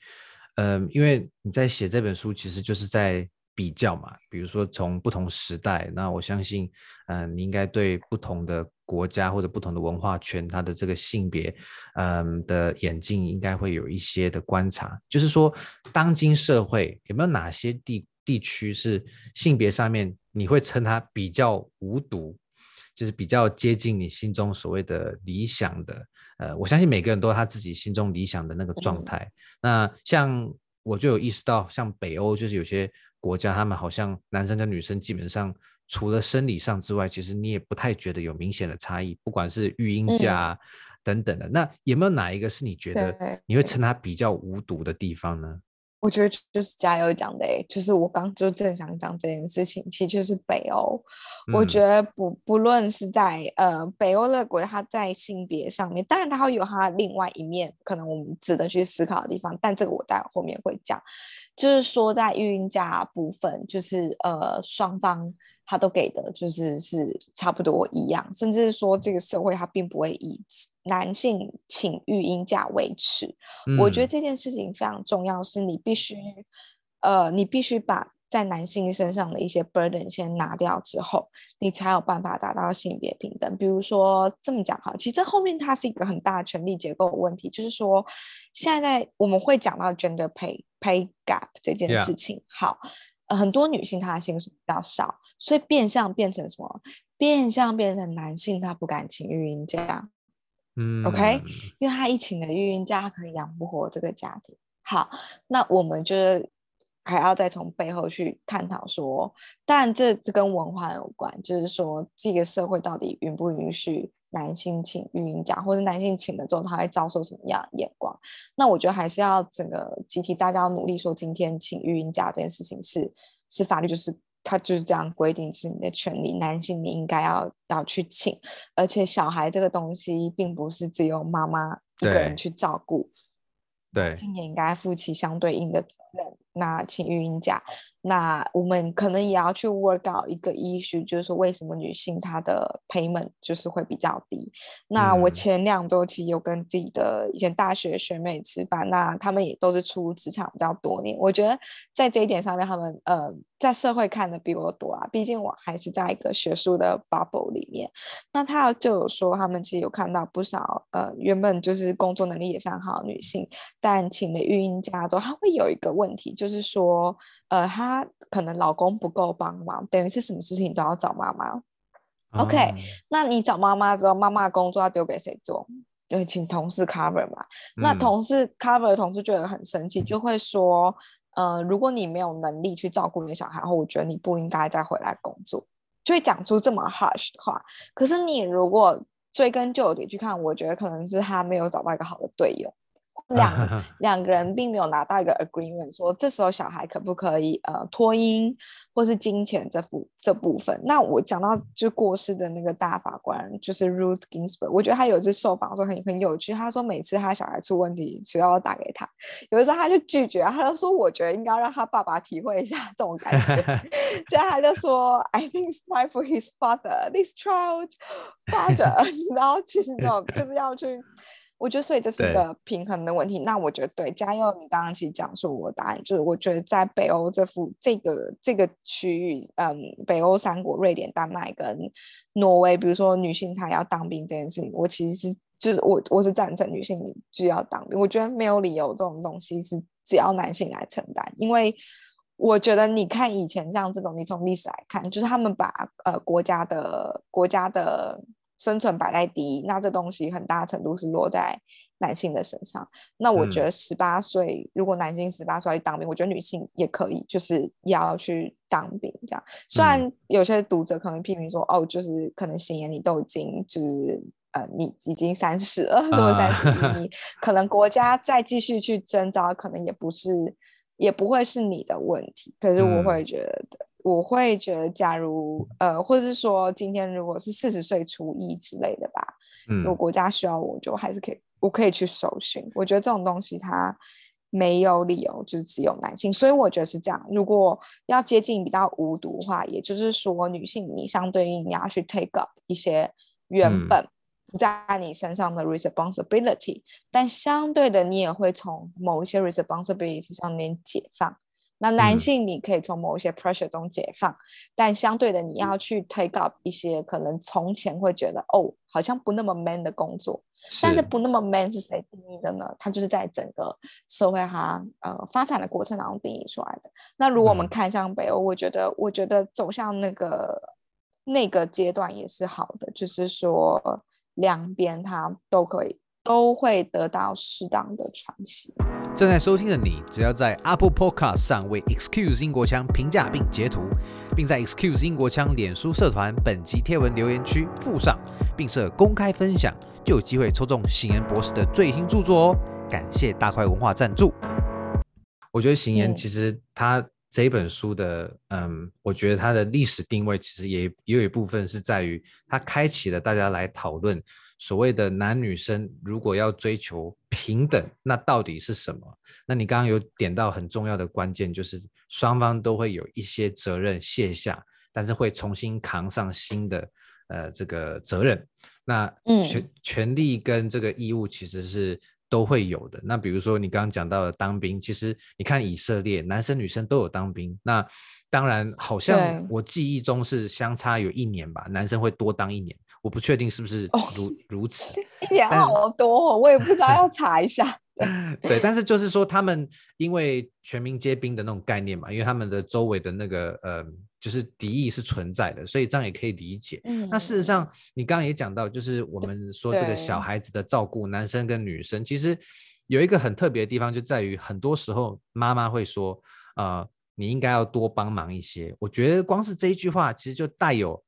嗯，因为你在写这本书，其实就是在。比较嘛，比如说从不同时代，那我相信，嗯、呃，你应该对不同的国家或者不同的文化圈，它的这个性别，嗯的眼镜应该会有一些的观察。就是说，当今社会有没有哪些地地区是性别上面你会称它比较无毒，就是比较接近你心中所谓的理想的？呃，我相信每个人都有他自己心中理想的那个状态。嗯、那像我就有意识到，像北欧就是有些。国家他们好像男生跟女生基本上除了生理上之外，其实你也不太觉得有明显的差异，不管是育婴假、嗯、等等的。那有没有哪一个是你觉得你会称它比较无毒的地方呢？我觉得就是加油讲的，就是我刚就正想讲这件事情，其实就是北欧。嗯、我觉得不不论是在呃北欧的国家，它在性别上面，当然它会有它另外一面，可能我们值得去思考的地方。但这个我待会后面会讲，就是说在育婴假部分，就是呃双方他都给的就是是差不多一样，甚至是说这个社会它并不会以。男性请育婴假为耻，嗯、我觉得这件事情非常重要，是你必须，呃，你必须把在男性身上的一些 burden 先拿掉之后，你才有办法达到性别平等。比如说这么讲哈，其实这后面它是一个很大的权力结构的问题，就是说现在我们会讲到 gender pay pay gap 这件事情.好、呃，很多女性她的薪水比较少，所以变相变成什么？变相变成男性他不敢请育婴假。嗯，OK，因为他一请了育婴假，他可能养不活这个家庭。好，那我们就是还要再从背后去探讨说，当然这这跟文化有关，就是说这个社会到底允不允许男性请育婴假，或者男性请了之后他会遭受什么样的眼光？那我觉得还是要整个集体大家要努力说，今天请育婴假这件事情是是法律就是。他就是这样规定，是你的权利，男性你应该要要去请，而且小孩这个东西并不是只有妈妈一个人去照顾，对，男性也应该负起相对应的责任。那请育婴假。那我们可能也要去 work out 一个 issue，就是说为什么女性她的 payment 就是会比较低。那我前两周期有跟自己的以前大学学妹吃饭，那他们也都是出职场比较多年。我觉得在这一点上面，他们呃在社会看的比我多啊，毕竟我还是在一个学术的 bubble 里面。那他就有说，他们其实有看到不少呃原本就是工作能力也非常好的女性，但请了育婴假之后，她会有一个问题，就是说呃她。可能老公不够帮忙，等于是什么事情都要找妈妈。Oh. OK，那你找妈妈之后，妈妈的工作要丢给谁做？对，请同事 cover 嘛。嗯、那同事 cover 的同事觉得很生气，就会说：呃，如果你没有能力去照顾你的小孩，后我觉得你不应该再回来工作，就会讲出这么 harsh 的话。可是你如果追根究底去看，我觉得可能是他没有找到一个好的队友。两 两个人并没有拿到一个 agreement，说这时候小孩可不可以呃托婴或是金钱这部这部分。那我讲到就过世的那个大法官就是 Ruth Ginsburg，我觉得他有一次受访的时候很很有趣，他说每次他小孩出问题，学校要打给他，有的时候他就拒绝，他就说我觉得应该让他爸爸体会一下这种感觉，这样他就说 I think it's time for his father, this child father，然后其实那种就是要去。我觉得，所以这是一个平衡的问题。那我觉得，对嘉佑，你刚刚其实讲述我的答案就是，我觉得在北欧这幅这个这个区域，嗯，北欧三国，瑞典、丹麦跟挪威，比如说女性她要当兵这件事情，我其实是就是我我是赞成女性就要当兵。我觉得没有理由这种东西是只要男性来承担，因为我觉得你看以前像这种，你从历史来看，就是他们把呃国家的国家的。生存摆在第一，那这东西很大程度是落在男性的身上。那我觉得十八岁，嗯、如果男性十八岁去当兵，我觉得女性也可以，就是要去当兵这样。虽然有些读者可能批评说，嗯、哦，就是可能心妍你都已经就是呃，你已经三十了，这么三十，你可能国家再继续去征召，可能也不是，也不会是你的问题。可是我会觉得。嗯我会觉得，假如呃，或者是说，今天如果是四十岁除役之类的吧，嗯，如果国家需要我，就还是可以，我可以去搜寻。我觉得这种东西它没有理由就是只有男性，所以我觉得是这样。如果要接近比较无毒的话，也就是说，女性你相对应你要去 take up 一些原本不在你身上的 responsibility，嗯，但相对的你也会从某一些 responsibility 上面解放。那男性你可以从某一些 pressure 中解放，嗯，但相对的你要去 take up 一些可能从前会觉得哦，好像不那么 man 的工作。是。但是不那么 man 是谁定义的呢？它就是在整个社会哈呃发展的过程当中定义出来的。那如果我们看向北欧，嗯，我觉得我觉得走向那个那个阶段也是好的，就是说两边它都可以。都会得到适当的喘息。正在收听的你，只要在 Apple Podcast 上为 Excuse 英国腔评价并截图，并在 Excuse 英国腔脸书社团本集贴文留言区附上，并设公开分享，就有机会抽中行言博士的最新著作哦。感谢大块文化赞助。我觉得行言其实他这一本书的，嗯，嗯，我觉得他的历史定位其实也也有一部分是在于他开启了大家来讨论。所谓的男女生如果要追求平等，那到底是什么？那你刚刚有点到很重要的关键，就是双方都会有一些责任卸下，但是会重新扛上新的呃这个责任。那权、嗯、权利跟这个义务其实是都会有的。那比如说你刚刚讲到的当兵，其实你看以色列男生女生都有当兵。那当然好像我记忆中是相差有一年吧，男生会多当一年。我不确定是不是如、oh, 如此，一年好多，我也不知道要查一下。对，但是就是说，他们因为全民皆兵的那种概念嘛，因为他们的周围的那个呃，就是敌意是存在的，所以这样也可以理解。嗯，那事实上，你刚刚也讲到，就是我们说这个小孩子的照顾，男生跟女生，其实有一个很特别的地方，就在于很多时候妈妈会说，呃，你应该要多帮忙一些。我觉得光是这一句话，其实就带有。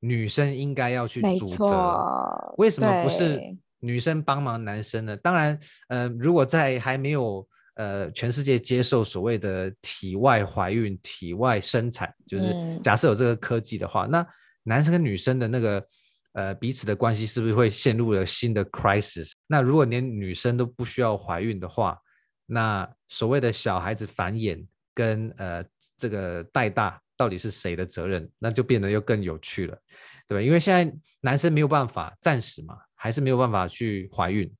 女生应该要去主责，为什么不是女生帮忙男生呢？当然，呃，如果在还没有呃全世界接受所谓的体外怀孕、体外生产，就是假设有这个科技的话，嗯、那男生跟女生的那个呃彼此的关系是不是会陷入了新的 crisis？那如果连女生都不需要怀孕的话，那所谓的小孩子繁衍跟呃这个带大。到底是谁的责任？那就变得又更有趣了，对吧？因为现在男生没有办法，暂时嘛，还是没有办法去怀孕。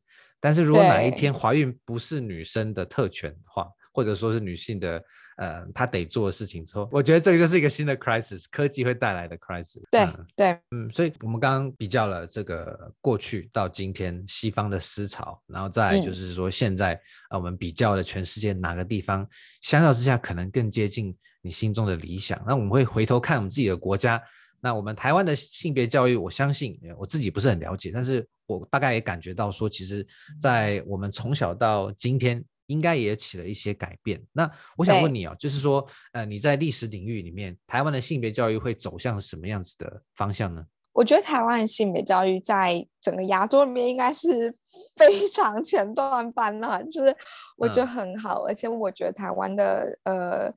但是如果哪一天怀孕不是女生的特权的话，或者说是女性的，呃，他得做的事情之后，我觉得这个就是一个新的 crisis，科技会带来的 crisis。对对，嗯，所以我们刚刚比较了这个过去到今天西方的思潮，然后再来就是说现在啊，我们比较了全世界哪个地方相较之下可能更接近你心中的理想。那我们会回头看我们自己的国家，那我们台湾的性别教育，我相信我自己不是很了解，但是我大概也感觉到说，其实，在我们从小到今天。应该也起了一些改变。那我想问你哦，就是说，呃，你在历史领域里面，台湾的性别教育会走向什么样子的方向呢？我觉得台湾的性别教育在整个亚洲里面应该是 非常前段班了，就是我觉得很好，嗯、而且我觉得台湾的呃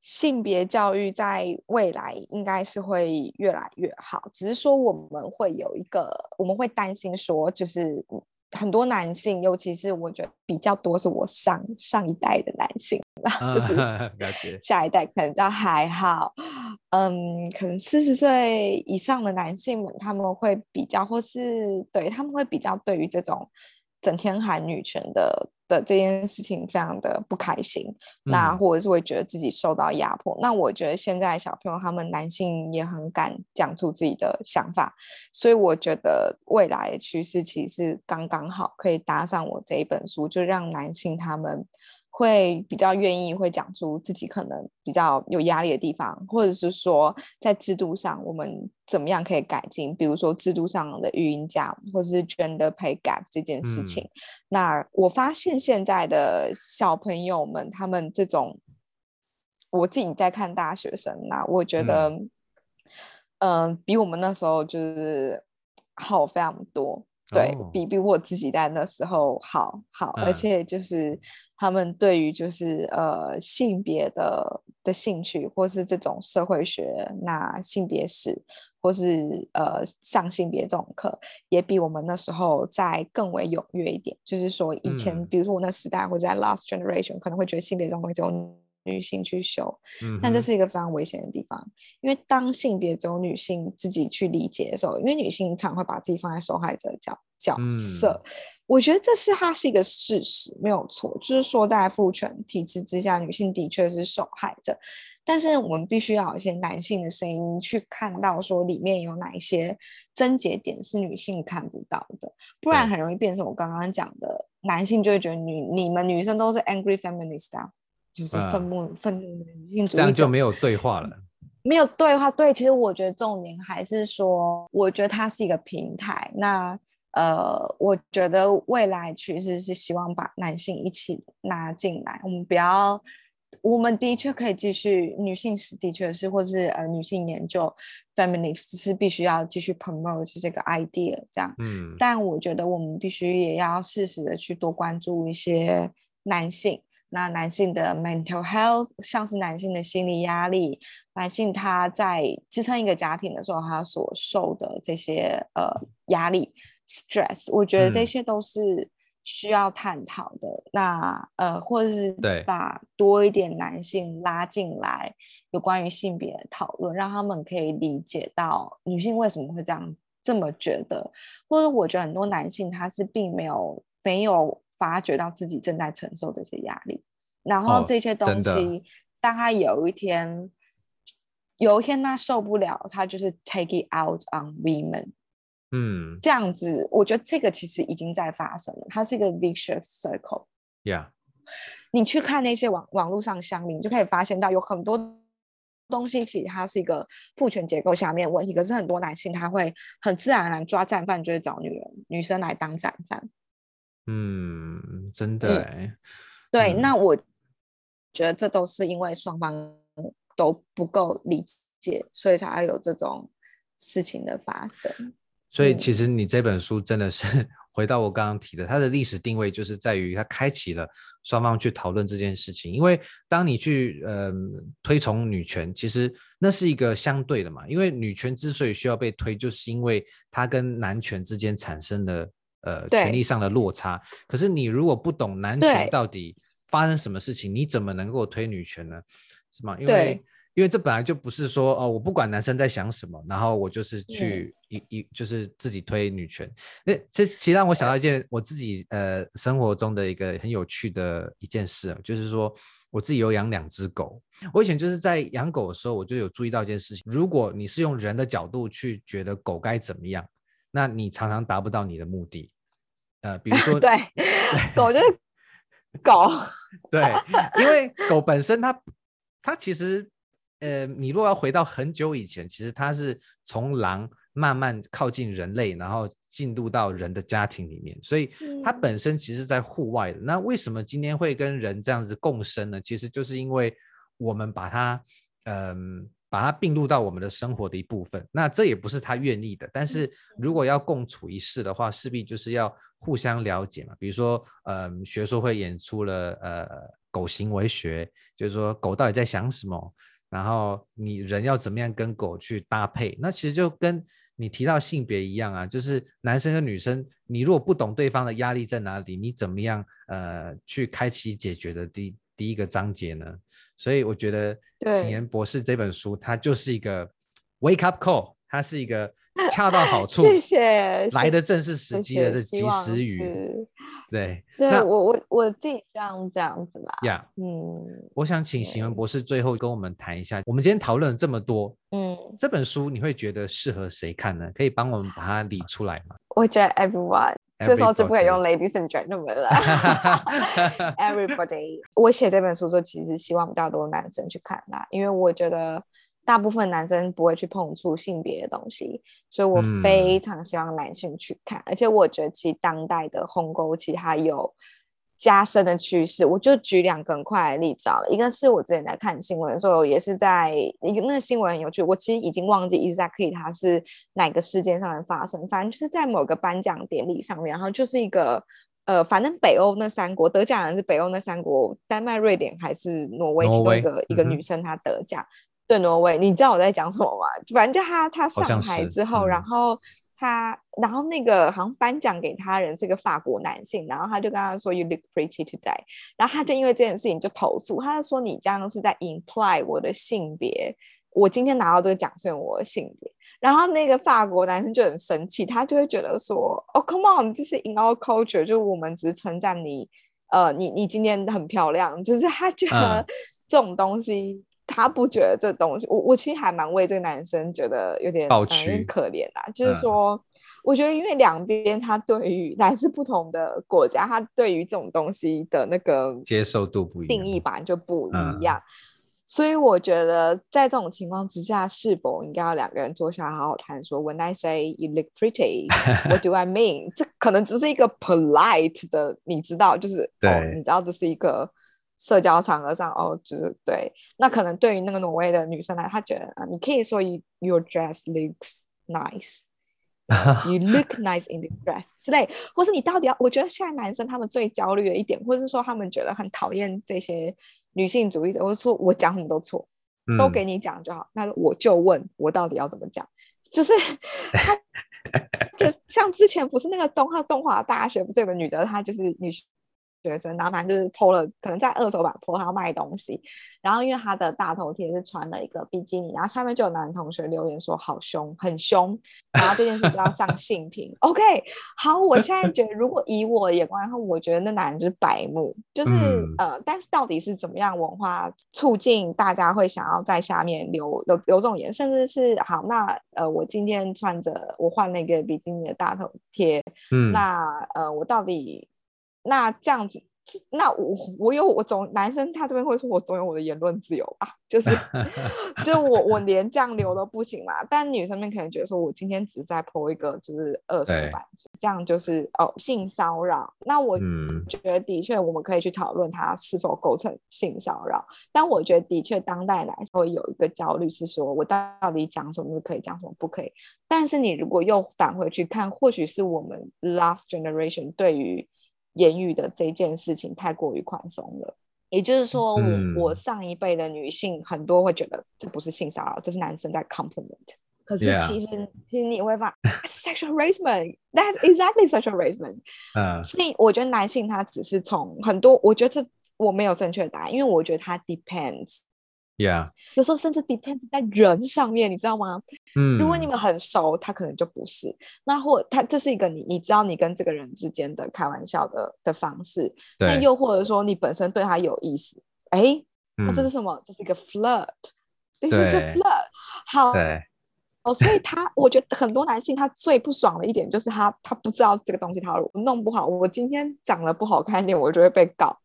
性别教育在未来应该是会越来越好，只是说我们会有一个，我们会担心说就是。很多男性，尤其是我觉得比较多是我上上一代的男性，吧、就是 下一代可能倒还好，嗯，可能四十岁以上的男性们，他们会比较，或是对他们会比较对于这种整天喊女权的。的这件事情非常的不开心，嗯、那或者是会觉得自己受到压迫。那我觉得现在小朋友他们男性也很敢讲出自己的想法，所以我觉得未来的趋势其实刚刚好可以搭上我这一本书，就让男性他们。会比较愿意会讲出自己可能比较有压力的地方，或者是说在制度上我们怎么样可以改进，比如说制度上的育婴假，或者是 gender pay gap 这件事情。嗯、那我发现现在的小朋友们，他们这种，我自己在看大学生，那我觉得，嗯、呃，比我们那时候就是好非常多。对，比比我自己在那时候好好，而且就是他们对于就是呃性别的的兴趣，或是这种社会学、那性别史，或是呃上性别这种课，也比我们那时候再更为踊跃一点。就是说以前，嗯、比如说我那时代，或者在 last generation，可能会觉得性别这种东西只有女性去修，但这是一个非常危险的地方，因为当性别只有女性自己去理解的时候，因为女性常会把自己放在受害者角角色，我觉得这是它是一个事实，没有错，就是说在父权体制之下，女性的确是受害者，但是我们必须要有一些男性的声音去看到说里面有哪一些症结点是女性看不到的，不然很容易变成我刚刚讲的，男性就会觉得女你们女生都是 angry feminist 啊。就是愤怒、愤怒的女性主义，这样就没有对话了。没有对话，对，其实我觉得重点还是说，我觉得它是一个平台。那呃，我觉得未来趋势是希望把男性一起拉进来。我们不要，我们的确可以继续女性是，的确是，或是呃女性研究 feminist 是必须要继续 promote 这个 idea 这样。嗯。但我觉得我们必须也要适时的去多关注一些男性。那男性的 mental health，像是男性的心理压力，男性他在支撑一个家庭的时候，他所受的这些呃压力 stress，我觉得这些都是需要探讨的。嗯、那呃，或者是把多一点男性拉进来，有关于性别的讨论，让他们可以理解到女性为什么会这样这么觉得，或者我觉得很多男性他是并没有没有。发觉到自己正在承受这些压力，然后这些东西，当他有一天，有一天他受不了，他就是 take it out on women，嗯，这样子，我觉得这个其实已经在发生了，它是一个 vicious circle。Yeah，你去看那些网网络上乡民，你就可以发现到有很多东西，其实它是一个父权结构下面的问题，可是很多男性他会很自然而然抓战犯，就会找女人、女生来当战犯。嗯，真的、对，嗯、那我觉得这都是因为双方都不够理解，所以才会有这种事情的发生。所以其实你这本书真的是 回到我刚刚提的，它的历史定位就是在于它开启了双方去讨论这件事情。因为当你去呃推崇女权，其实那是一个相对的嘛。因为女权之所以需要被推，就是因为它跟男权之间产生的。呃，权利上的落差。可是你如果不懂男权到底发生什么事情，你怎么能够推女权呢？是吗？因为因为这本来就不是说哦，我不管男生在想什么，然后我就是去一一就是自己推女权。那这其实让我想到一件我自己呃生活中的一个很有趣的一件事，就是说我自己有养两只狗。我以前就是在养狗的时候，我就有注意到一件事情：如果你是用人的角度去觉得狗该怎么样。那你常常达不到你的目的，呃，比如说，对，狗就是狗，对，因为狗本身它它其实，呃，你如果要回到很久以前，其实它是从狼慢慢靠近人类，然后进入到人的家庭里面，所以它本身其实在户外的。嗯、那为什么今天会跟人这样子共生呢？其实就是因为我们把它，嗯、呃，把它并入到我们的生活的一部分。那这也不是他愿意的，但是如果要共处一室的话，势必就是要互相了解嘛。比如说，呃，学说会演出了呃狗行为学，就是说狗到底在想什么，然后你人要怎么样跟狗去搭配。那其实就跟你提到性别一样啊，就是男生跟女生，你如果不懂对方的压力在哪里，你怎么样呃去开启解决的第第一个章节呢？所以我觉得《请言博士》这本书，它就是一个 wake up call，它是一个 恰到好处，谢谢，来的正是时机的这及时雨。对，对那我我我自己这样这样子啦。呀嗯，我想请行文博士最后跟我们谈一下，我们今天讨论了这么多，嗯，这本书你会觉得适合谁看呢？可以帮我们把它理出来吗？我觉得 everyone。这时候就不可以用 ladies and gentlemen 了。Everybody，我写这本书就其实希望比较多男生去看啦，因为我觉得大部分男生不会去碰触性别的东西，所以我非常希望男性去看。嗯、而且我觉得其实当代的鸿沟其实还有。加深的趋势，我就举两个很快的例子好了。一个是我之前在看新闻的时候，也是在一个那个新闻很有趣，我其实已经忘记 exactly 它是哪个事件上面发生，反正就是在某个颁奖典礼上面，然后就是一个呃，反正北欧那三国得奖人是北欧那三国，丹麦、瑞典还是挪威，其中一个、嗯、一个女生她得奖，对挪威，你知道我在讲什么吗？反正就她她上台之后，然后。他，然后那个好像颁奖给他人是个法国男性，然后他就跟他说 “You look pretty today”，然后他就因为这件事情就投诉，他就说你这样是在 imply 我的性别，我今天拿到这个奖是我的性别，然后那个法国男生就很生气，他就会觉得说：“Oh come on，这是 in our culture，就我们只是称赞你，呃，你你今天很漂亮，就是他觉得这种东西。嗯”他不觉得这东西，我我其实还蛮为这个男生觉得有点有点可怜啦。就是说，嗯、我觉得因为两边他对于来自不同的国家，他对于这种东西的那个接受度不一样，定义版就不一样。嗯、所以我觉得在这种情况之下，是否应该要两个人坐下好好谈？说，When I say you look pretty, what do I mean？这可能只是一个 polite 的，你知道，就是对、哦，你知道这是一个。社交场合上，哦，就是对，那可能对于那个挪威的女生来，她觉得啊，你可以说 your dress looks nice，you look nice in the dress 之类，或是你到底要，我觉得现在男生他们最焦虑的一点，或者是说他们觉得很讨厌这些女性主义者，或者说我讲什么都错，都给你讲就好，那、嗯、我就问我到底要怎么讲，就是 他，就像之前不是那个东浩东华大学不是有个女的，她就是女。学生，然后反正就是 po 了，可能在二手版 po 他要卖东西，然后因为他的大头贴是穿了一个比基尼，然后下面就有男同学留言说好凶，很凶，然后这件事就要上性平。OK，好，我现在觉得如果以我的眼光，然后我觉得那男人就是白目，就是、嗯、呃，但是到底是怎么样文化促进大家会想要在下面留留留这种言，甚至是好，那呃，我今天穿着我换了一个比基尼的大头贴，嗯，那呃，我到底。那这样子，那我我有我总男生他这边会说，我总有我的言论自由吧？就是，就我我连这样留都不行嘛。但女生们可能觉得说，我今天只是在 po 一个就是二手版，这样就是哦性骚扰。那我觉得的确我们可以去讨论它是否构成性骚扰。但我觉得的确当代来说会有一个焦虑是说，我到底讲什么是可以讲，什么不可以。但是你如果又返回去看，或许是我们 last generation 对于言语的这件事情太过于宽松了，也就是说我，我、嗯、我上一辈的女性很多会觉得这不是性骚扰，这是男生在 compliment。可是其实.其实你会发现 sexual harassment，that's exactly sexual harassment。嗯，所以我觉得男性他只是从很多，我觉得这我没有正确的答案，因为我觉得他 depends。Yeah，有时候甚至 depends 在人上面，你知道吗？嗯，如果你们很熟，他可能就不是。那或他这是一个你你知道你跟这个人之间的开玩笑的的方式。对。那又或者说你本身对他有意思，哎，那这是什么？嗯、这是一个 flirt。这是 flirt。好。对。哦，所以他 我觉得很多男性他最不爽的一点就是他他不知道这个东西他弄不好，我今天长得不好看一点，我就会被告。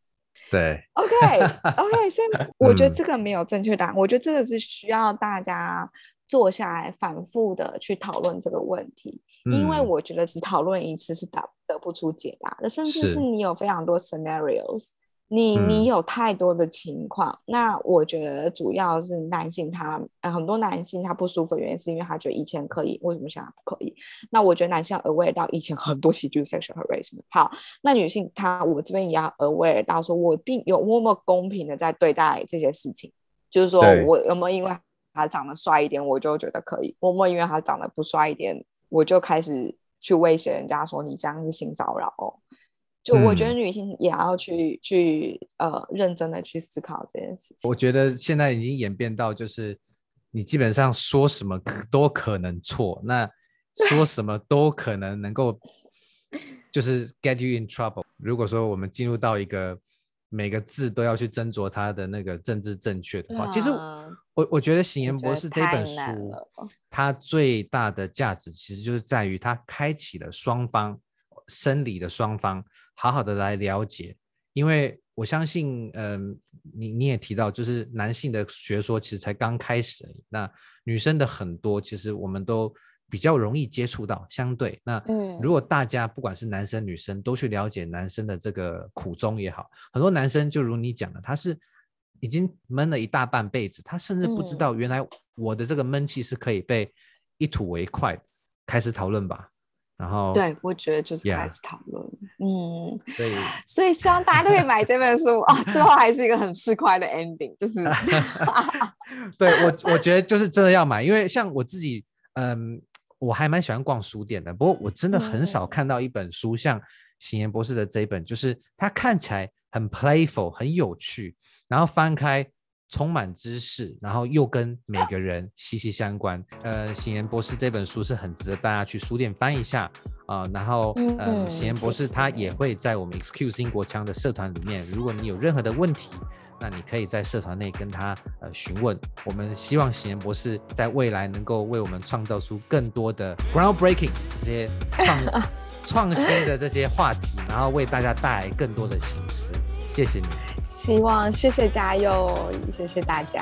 对，OK，OK，所以我觉得这个没有正确答案。嗯、我觉得这个是需要大家坐下来反复的去讨论这个问题，嗯、因为我觉得只讨论一次是答得不出解答的，甚至是。你有非常多 scenarios，你你有太多的情况，嗯、那我觉得主要是男性他呃很多男性他不舒服的原因是因为他觉得以前可以，为什么现在不可以？那我觉得男性要 aware 到以前很多喜剧 sexual harassment。好，那女性她我这边也要 aware 到说我并有多么公平的在对待这些事情，就是说我有没有因为他长得帅一点我就觉得可以，我有没有因为他长得不帅一点我就开始去威胁人家说你这样是性骚扰哦。就我觉得女性也要去、嗯、去呃认真的去思考这件事情。我觉得现在已经演变到就是你基本上说什么都可能错，那说什么都可能能够 就是 get you in trouble。如果说我们进入到一个每个字都要去斟酌它的那个政治正确的话，啊、其实我我觉得《行言博士》这本书它最大的价值其实就是在于它开启了双方。生理的双方好好的来了解，因为我相信，嗯、呃，你你也提到，就是男性的学说其实才刚开始，那女生的很多其实我们都比较容易接触到，相对。那，嗯，如果大家不管是男生女生都去了解男生的这个苦衷也好，很多男生就如你讲的，他是已经闷了一大半辈子，他甚至不知道原来我的这个闷气是可以被一吐为快，开始讨论吧。然后，对，我觉得就是开始讨论嗯，对，所以希望大家都可以买这本书啊、哦，最后还是一个很吃亏的 ending，就是，对我，我觉得就是真的要买，因为像我自己，嗯，我还蛮喜欢逛书店的，不过我真的很少看到一本书像邢岩博士的这一本，就是它看起来很 playful，很有趣，然后翻开。充满知识，然后又跟每个人息息相关。呃，行言博士这本书是很值得大家去书店翻一下啊、呃。然后，呃，行言博士他也会在我们 Excuse 英国腔的社团里面。如果你有任何的问题，那你可以在社团内跟他呃询问。我们希望行言博士在未来能够为我们创造出更多的 groundbreaking 这些创 创新的这些话题，然后为大家带来更多的形式。谢谢你。希望谢谢嘉佑，谢谢大家。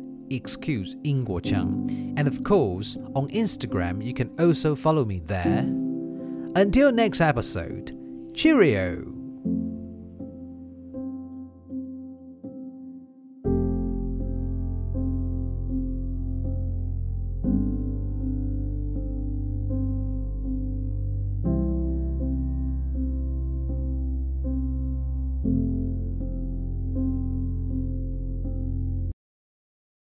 excuse Ingguochang. And of course, on Instagram, you can also follow me there. Until next episode, cheerio!